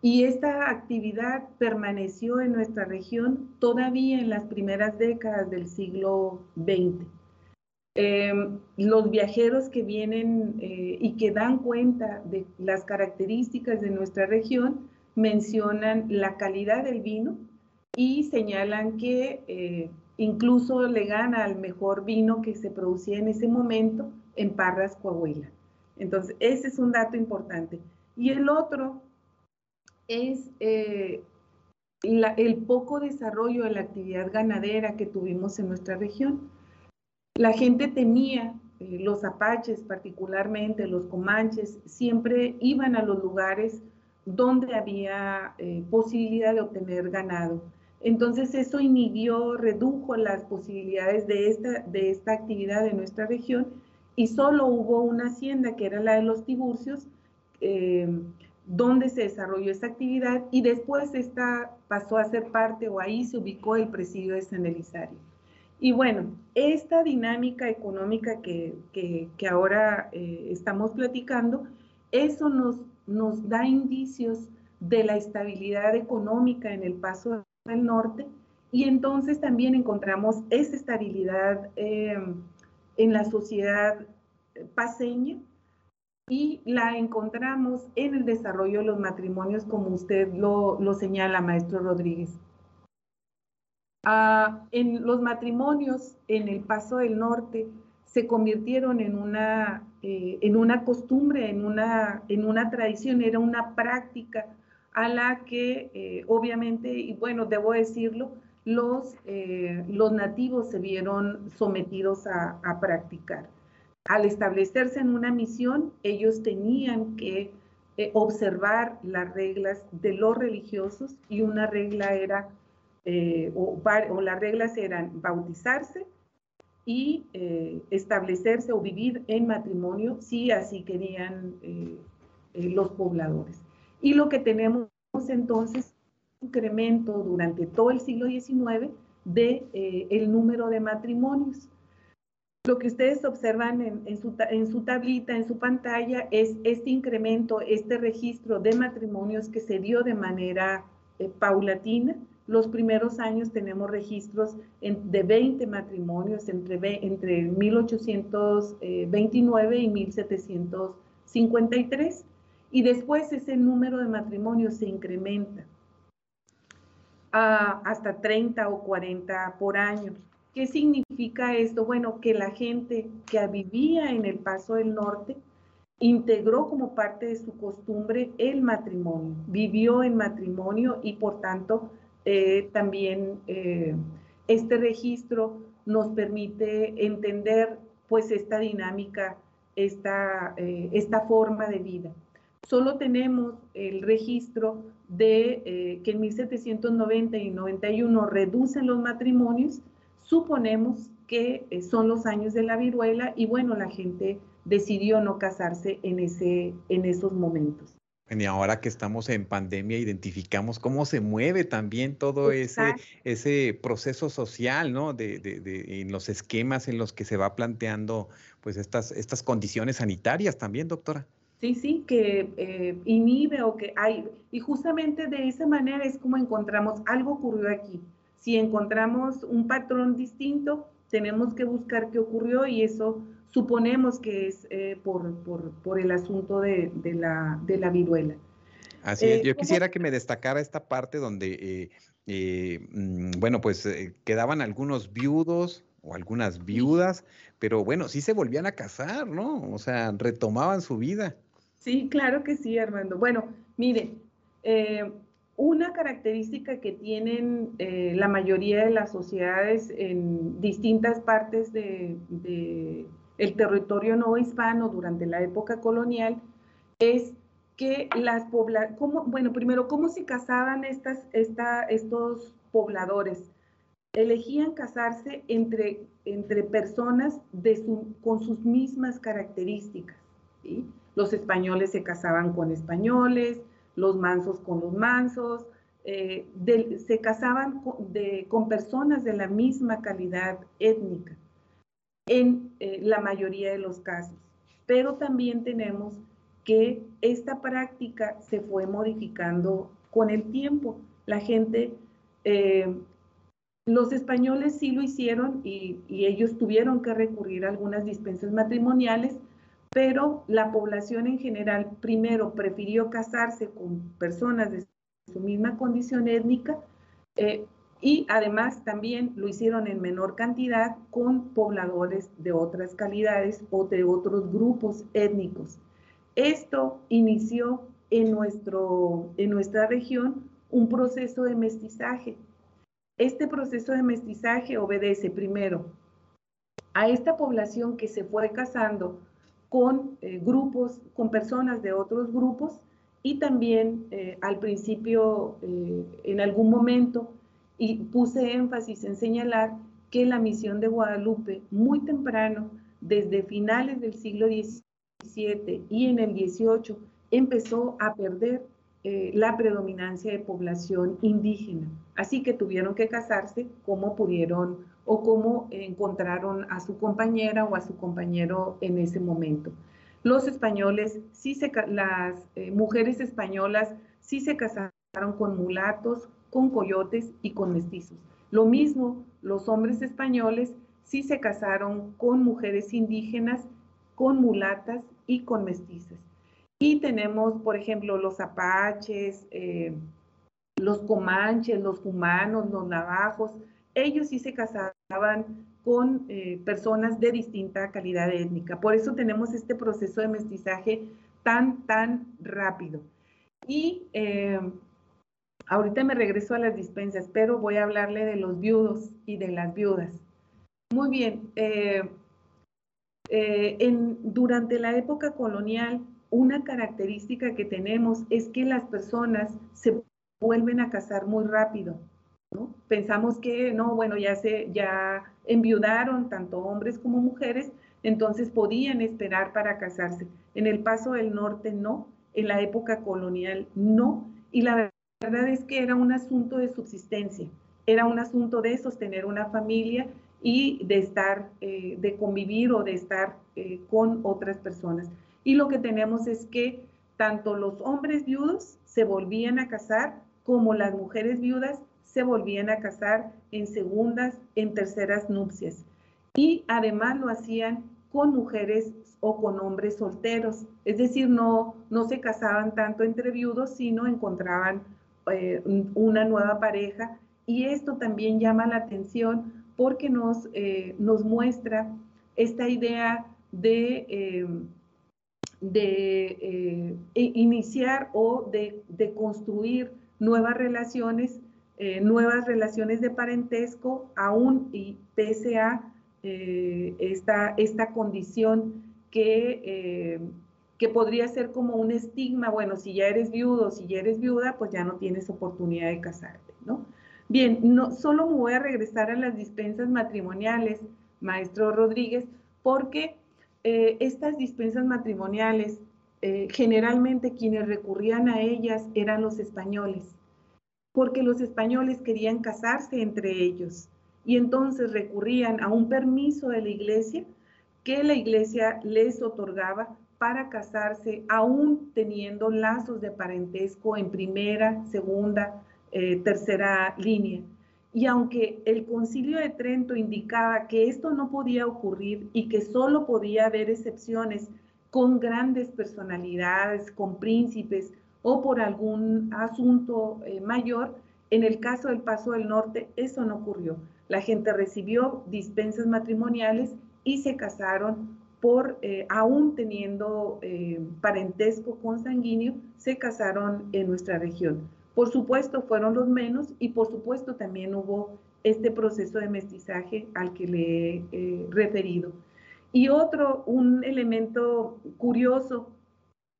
y esta actividad permaneció en nuestra región todavía en las primeras décadas del siglo XX. Em, los viajeros que vienen eh, y que dan cuenta de las características de nuestra región mencionan la calidad del vino y señalan que eh, incluso le gana al mejor vino que se producía en ese momento en Parras, Coahuila. Entonces, ese es un dato importante. Y el otro es eh, el poco desarrollo de la actividad ganadera que tuvimos en nuestra región. La gente temía, eh, los apaches particularmente, los comanches, siempre iban a los lugares donde había eh, posibilidad de obtener ganado. Entonces eso inhibió, redujo las posibilidades de esta, de esta actividad en nuestra región y solo hubo una hacienda que era la de los Tiburcios, eh, donde se desarrolló esta actividad y después esta pasó a ser parte o ahí se ubicó el presidio de San Elizario. Y bueno, esta dinámica económica que, ahora eh, estamos platicando, eso nos, nos da indicios de la estabilidad económica en el paso del norte y entonces también encontramos esa estabilidad em, en la sociedad paseña y la encontramos en el desarrollo de los matrimonios como usted lo, lo señala, maestro Rodríguez. Ah, en los matrimonios en el Paso del Norte se convirtieron en una, eh, en una costumbre, en una, en una tradición, era una práctica a la que eh, obviamente, y bueno, debo decirlo, los, eh, los nativos se vieron sometidos a, practicar. Al establecerse en una misión, ellos tenían que observar las reglas de los religiosos y una regla era, eh, o, las reglas eran bautizarse y establecerse o vivir en matrimonio si así querían los pobladores. Y lo que tenemos entonces incremento durante todo el siglo XIX de eh, el número de matrimonios. Lo que ustedes observan en, su, en, su, tablita, en su pantalla, es este incremento, este registro de matrimonios que se dio de manera eh, paulatina. Los primeros años tenemos registros de 20 matrimonios entre, entre 1829 y 1753. Y después ese número de matrimonios se incrementa hasta 30 o 40 por año. ¿Qué significa esto? Bueno, que la gente que vivía en el Paso del Norte integró como parte de su costumbre el matrimonio, vivió en matrimonio y por tanto eh, también eh, este registro nos permite entender pues esta dinámica, esta, eh, esta forma de vida solo tenemos el registro de que en 1790 y 91 reducen los matrimonios, suponemos que son los años de la viruela y bueno, la gente decidió no casarse en, ese, en esos momentos. Y ahora que estamos en pandemia, identificamos cómo se mueve también todo ese, ese proceso social, ¿no? De, de, en los esquemas en los que se va planteando, pues, estas, estas condiciones sanitarias también, doctora. Sí, sí, que eh, inhibe o que hay. Y justamente de esa manera es como encontramos, algo ocurrió aquí. Si encontramos un patrón distinto, tenemos que buscar qué ocurrió y eso suponemos que es eh, por, por, el asunto de, la, de la viruela. Así es. Eh, Yo quisiera que me destacara esta parte donde, mm, bueno, pues quedaban algunos viudos o algunas viudas, pero bueno, sí se volvían a casar, ¿no? O sea, retomaban su vida. Sí, claro que sí, Armando. Bueno, mire, eh, una característica que tienen eh, la mayoría de las sociedades en distintas partes de, el territorio no hispano durante la época colonial es que las poblaciones, bueno, primero, ¿cómo se casaban estas, esta, estos pobladores? Elegían casarse entre, entre personas de su, con sus mismas características. Los españoles se casaban con españoles, los mansos con los mansos, eh, se casaban con, personas de la misma calidad étnica en eh, la mayoría de los casos. Pero también tenemos que esta práctica se fue modificando con el tiempo. La gente, eh, los españoles sí lo hicieron y, y, ellos tuvieron que recurrir a algunas dispensas matrimoniales, pero la población en general primero prefirió casarse con personas de su misma condición étnica eh, y además también lo hicieron en menor cantidad con pobladores de otras calidades o de otros grupos étnicos. Esto inició en, nuestro, en nuestra región un proceso de mestizaje. Este proceso de mestizaje obedece primero a esta población que se fue casando con eh, grupos, con personas de otros grupos y también eh, al principio, eh, en algún momento, y puse énfasis en señalar que la misión de Guadalupe muy temprano, desde finales del siglo XVII y en el XVIII, empezó a perder la predominancia de población indígena. Así que tuvieron que casarse como pudieron o cómo encontraron a su compañera o a su compañero en ese momento. Los españoles, sí se, las eh, mujeres españolas sí se casaron con mulatos, con coyotes y con mestizos. Lo mismo, los hombres españoles sí se casaron con mujeres indígenas, con mulatas y con mestizas. Y tenemos, por ejemplo, los apaches, eh, los comanches, los humanos, los navajos, ellos sí se casaban con eh, personas de distinta calidad étnica. Por eso tenemos este proceso de mestizaje tan, tan rápido. Y eh, ahorita me regreso a las dispensas, pero voy a hablarle de los viudos y de las viudas. Muy bien, eh, eh, en, durante la época colonial, una característica que tenemos es que las personas se vuelven a casar muy rápido. ¿no? Pensamos que no, bueno, ya se ya enviudaron tanto hombres como mujeres, entonces podían esperar para casarse. En el Paso del Norte no, en la época colonial no, y la verdad es que era un asunto de subsistencia, era un asunto de sostener una familia y de estar, eh, de convivir o de estar eh, con otras personas. Y lo que tenemos es que tanto los hombres viudos se volvían a casar como las mujeres viudas se volvían a casar en segundas, en terceras nupcias. Y además lo hacían con mujeres o con hombres solteros. Es decir, no, no se casaban tanto entre viudos, sino encontraban eh, una nueva pareja. Y esto también llama la atención porque nos, eh, nos muestra esta idea de, eh, de iniciar o de, de, construir nuevas relaciones, nuevas relaciones de parentesco, aún y pese a esta, esta condición que, que podría ser como un estigma, bueno, si ya eres viudo, si ya eres viuda, pues ya no tienes oportunidad de casarte, ¿no? Bien, no, solo me voy a regresar a las dispensas matrimoniales, maestro Rodríguez, porque eh, estas dispensas matrimoniales, eh, generalmente quienes recurrían a ellas eran los españoles, porque los españoles querían casarse entre ellos y entonces recurrían a un permiso de la iglesia que la iglesia les otorgaba para casarse, aún teniendo lazos de parentesco en primera, segunda, eh, tercera línea. Y aunque el concilio de Trento indicaba que esto no podía ocurrir y que solo podía haber excepciones con grandes personalidades, con príncipes o por algún asunto eh, mayor, en el caso del Paso del Norte eso no ocurrió. La gente recibió dispensas matrimoniales y se casaron por, eh, aún teniendo parentesco consanguíneo, se casaron en nuestra región. Por supuesto, fueron los menos y por supuesto también hubo este proceso de mestizaje al que le he eh, referido. Y otro, un elemento curioso,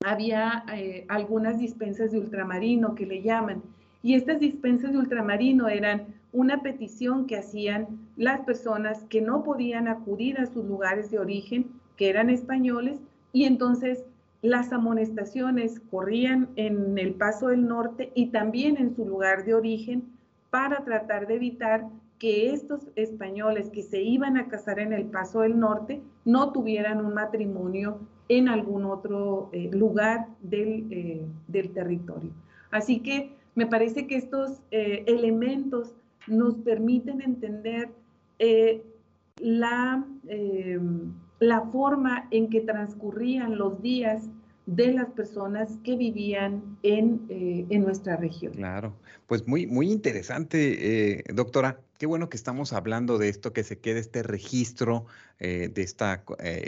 había eh, algunas dispensas de ultramarino que le llaman, y estas dispensas de ultramarino eran una petición que hacían las personas que no podían acudir a sus lugares de origen, que eran españoles, y entonces las amonestaciones corrían en el Paso del Norte y también en su lugar de origen para tratar de evitar que estos españoles que se iban a casar en el Paso del Norte no tuvieran un matrimonio en algún otro eh, lugar eh, del, territorio. Así que me parece que estos eh, elementos nos permiten entender la la forma en que transcurrían los días de las personas que vivían en, eh, nuestra región. Claro, pues muy, muy interesante, eh, doctora. Qué bueno que estamos hablando de esto, que se quede este registro eh, de esta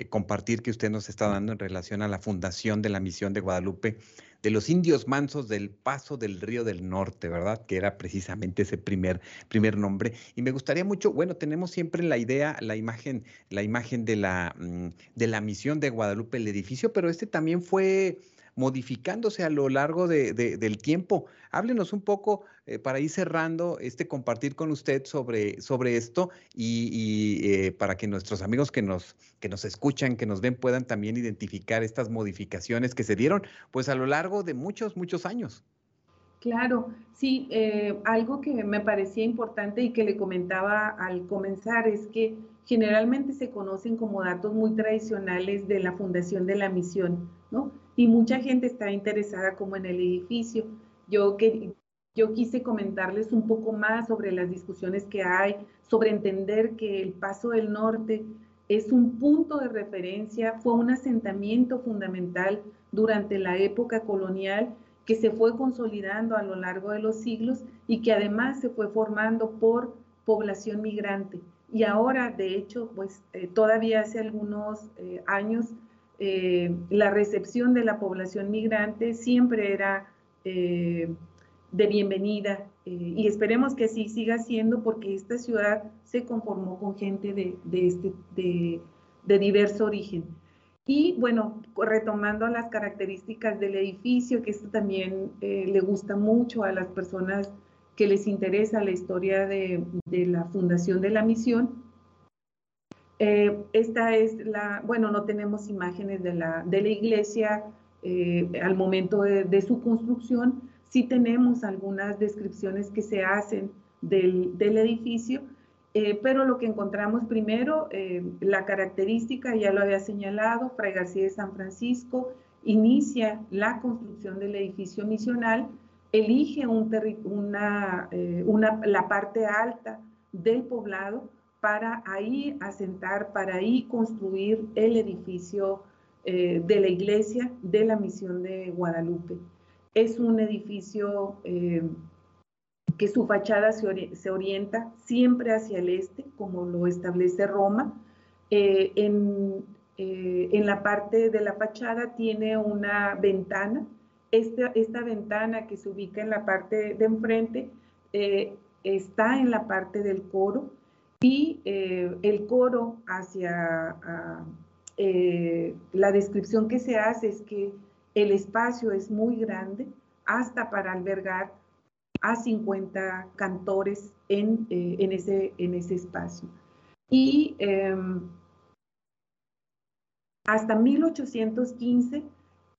compartir que usted nos está dando en relación a la fundación de la misión de Guadalupe de los indios mansos del Paso del Río del Norte, ¿verdad? Que era precisamente ese primer, primer nombre. Y me gustaría mucho, bueno, tenemos siempre la idea, la imagen, la imagen de la, mm, de la misión de Guadalupe, el edificio, pero este también fue modificándose a lo largo del tiempo. Háblenos un poco eh, para ir cerrando este compartir con usted sobre, sobre esto y, eh, para que nuestros amigos que nos, que nos escuchan, que nos ven, puedan también identificar estas modificaciones que se dieron pues a lo largo de muchos, muchos años. Claro, sí, eh, algo que me parecía importante y que le comentaba al comenzar es que generalmente se conocen como datos muy tradicionales de la fundación de la misión, ¿no? Y mucha gente está interesada como en el edificio. Yo, que, yo quise comentarles un poco más sobre las discusiones que hay, sobre entender que el Paso del Norte es un punto de referencia, fue un asentamiento fundamental durante la época colonial que se fue consolidando a lo largo de los siglos y que además se fue formando por población migrante. Y ahora, de hecho, pues eh, todavía hace algunos eh, años eh, la recepción de la población migrante siempre era, eh, de bienvenida eh, y esperemos que así siga siendo porque esta ciudad se conformó con gente de, este, diverso origen. Y bueno, retomando las características del edificio, que esto también le gusta mucho a las personas que les interesa la historia de la fundación de la misión. Eh, esta es la, bueno, no tenemos imágenes de la, de la iglesia eh, al momento de, su construcción, sí tenemos algunas descripciones que se hacen del, del edificio, eh, pero lo que encontramos primero, la característica, ya lo había señalado, Fray García de San Francisco inicia la construcción del edificio misional, elige un una, una, la parte alta del poblado para ahí asentar, para ahí construir el edificio de la iglesia de la misión de Guadalupe. Es un edificio que su fachada se, orienta siempre hacia el este, como lo establece Roma. Eh, en, eh, en, la parte de la fachada tiene una ventana. Esta, esta ventana que se ubica en la parte de enfrente eh, está en la parte del coro y el coro hacia la descripción que se hace es que el espacio es muy grande hasta para albergar a 50 cantores en, eh, en, ese, espacio. Y em, hasta 1815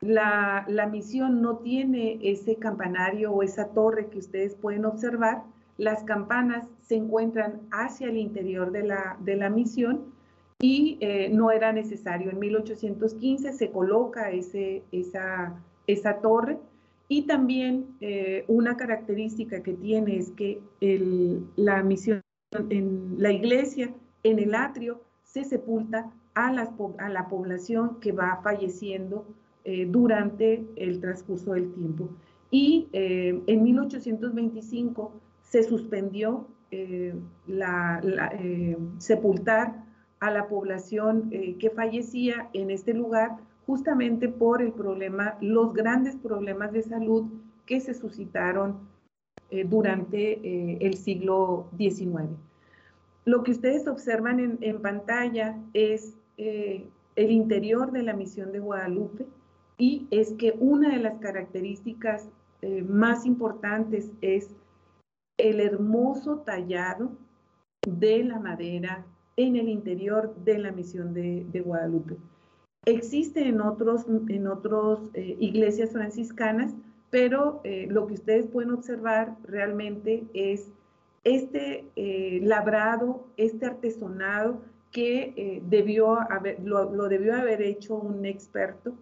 la, la, misión no tiene ese campanario o esa torre que ustedes pueden observar. Las campanas se encuentran hacia el interior de la, de la misión y eh, no era necesario. En 1815 se coloca ese, esa, esa torre y también eh, una característica que tiene es que la misión en la iglesia, en el atrio, se sepulta a, a la población que va falleciendo eh, durante el transcurso del tiempo. Y en 1825 se suspendió la, sepultar a la población que fallecía en este lugar justamente por el problema, los grandes problemas de salud que se suscitaron eh, durante eh, el siglo XIX. Lo que ustedes observan en, pantalla es eh, el interior de la misión de Guadalupe y es que una de las características más importantes es el hermoso tallado de la madera en el interior de la misión de Guadalupe. Existe en otros, en eh, iglesias franciscanas, pero eh, lo que ustedes pueden observar realmente es este eh, labrado, este artesonado que debió haber, lo, debió haber hecho un experto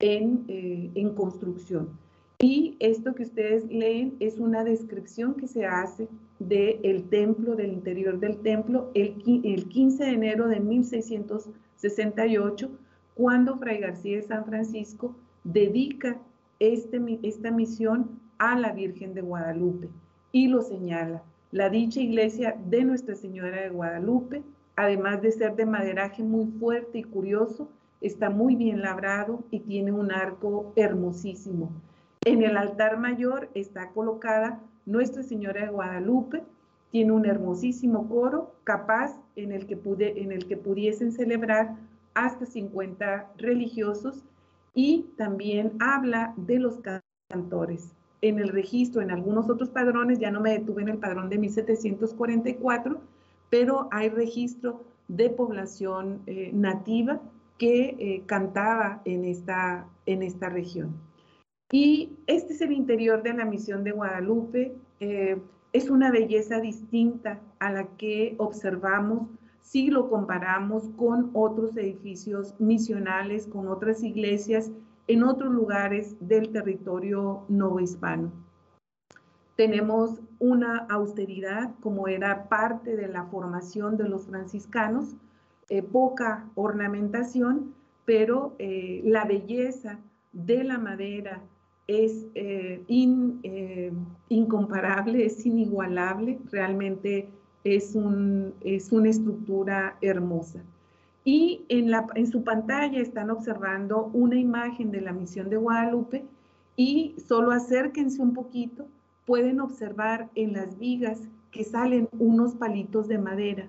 en, en construcción. Y esto que ustedes leen es una descripción que se hace del templo, del interior del templo, el, el 15 de enero de 1668 cuando Fray García de San Francisco dedica este, esta misión a la Virgen de Guadalupe y lo señala. La dicha iglesia de Nuestra Señora de Guadalupe, además de ser de maderaje muy fuerte y curioso, está muy bien labrado y tiene un arco hermosísimo. En el altar mayor está colocada Nuestra Señora de Guadalupe, tiene un hermosísimo coro capaz en el que, pude, en el que pudiesen celebrar hasta 50 religiosos y también habla de los cantores. En el registro, en algunos otros padrones, ya no me detuve en el padrón de 1744, pero hay registro de población eh, nativa que eh, cantaba en esta, en esta región. Y este es el interior de la misión de Guadalupe. Eh, es una belleza distinta a la que observamos si lo comparamos con otros edificios misionales, con otras iglesias en otros lugares del territorio novohispano. Tenemos una austeridad como era parte de la formación de los franciscanos, eh, poca ornamentación, pero eh, la belleza de la madera es eh, incomparable, es inigualable, realmente es, un, es una estructura hermosa. Y en, la, en su pantalla están observando una imagen de la misión de Guadalupe y solo acérquense un poquito pueden observar en las vigas que salen unos palitos de madera.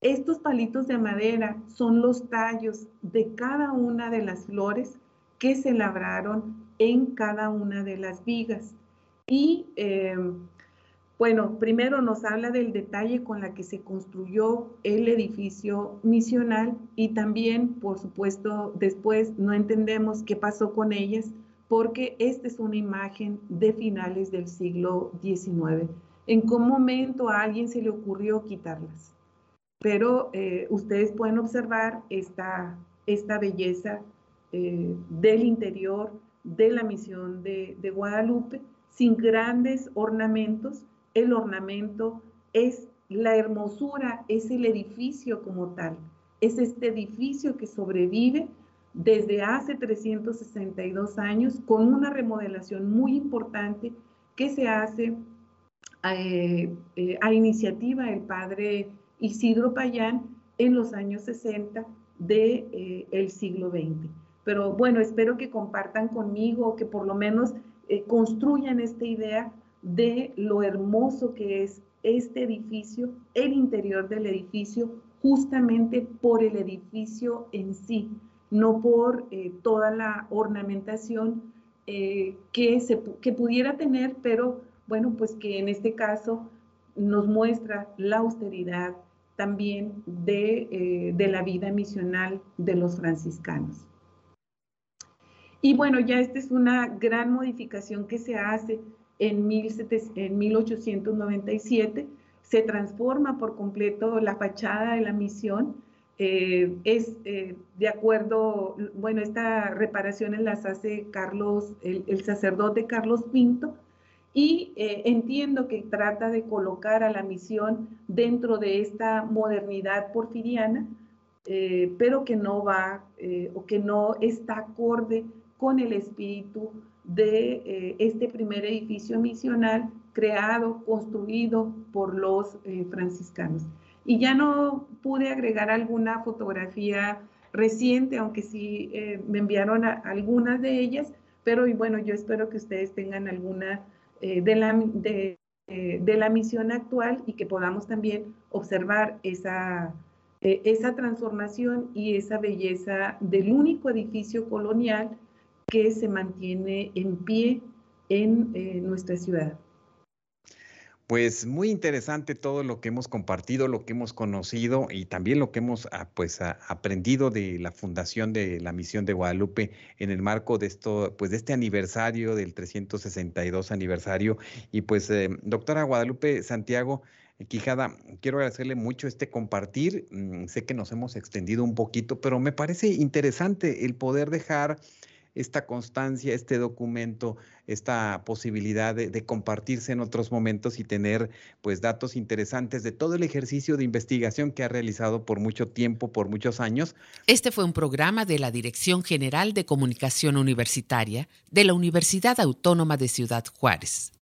Estos palitos de madera son los tallos de cada una de las flores que se labraron en cada una de las vigas. Y eh, bueno, primero nos habla del detalle con la que se construyó el edificio misional y también, por supuesto, después no entendemos qué pasó con ellas porque esta es una imagen de finales del siglo XIX. ¿En qué momento a alguien se le ocurrió quitarlas? Pero eh, ustedes pueden observar esta, esta belleza eh, del interior de la misión de, Guadalupe, sin grandes ornamentos. El ornamento es la hermosura, es el edificio como tal. Es este edificio que sobrevive desde hace 362 años con una remodelación muy importante que se hace eh, eh, a iniciativa del padre Isidro Payán en los años 60 del de, eh, siglo XX. Pero bueno, espero que compartan conmigo, que por lo menos construyan esta idea de lo hermoso que es este edificio, el interior del edificio, justamente por el edificio en sí, no por eh, toda la ornamentación eh, que, se, que pudiera tener, pero bueno, pues que en este caso nos muestra la austeridad también de, eh, de, la vida misional de los franciscanos. Y bueno, ya esta es una gran modificación que se hace en, en 1897. Se transforma por completo la fachada de la misión eh, es eh, de acuerdo, bueno, esta reparaciones las hace Carlos, el, sacerdote Carlos Pinto, y eh, entiendo que trata de colocar a la misión dentro de esta modernidad porfiriana, pero que no va o que no está acorde con el espíritu de este primer edificio misional creado, construido por los franciscanos. Y ya no pude agregar alguna fotografía reciente, aunque sí eh, me enviaron algunas de ellas, pero bueno, yo espero que ustedes tengan alguna eh, de, la, de, eh, de, la misión actual y que podamos también observar esa, esa transformación y esa belleza del único edificio colonial que se mantiene en pie en nuestra ciudad. Pues muy interesante todo lo que hemos compartido, lo que hemos conocido y también lo que hemos ah, pues, ah, aprendido de la fundación de la misión de Guadalupe en el marco de esto, pues de este aniversario del 362 aniversario. Y pues, eh, doctora Guadalupe Santiago, Quijada, quiero agradecerle mucho este compartir. Mm, sé que nos hemos extendido un poquito, pero me parece interesante el poder dejar esta constancia, este documento, esta posibilidad de, compartirse en otros momentos y tener pues datos interesantes de todo el ejercicio de investigación que ha realizado por mucho tiempo, por muchos años. Este fue un programa de la Dirección General de Comunicación Universitaria de la Universidad Autónoma de Ciudad Juárez.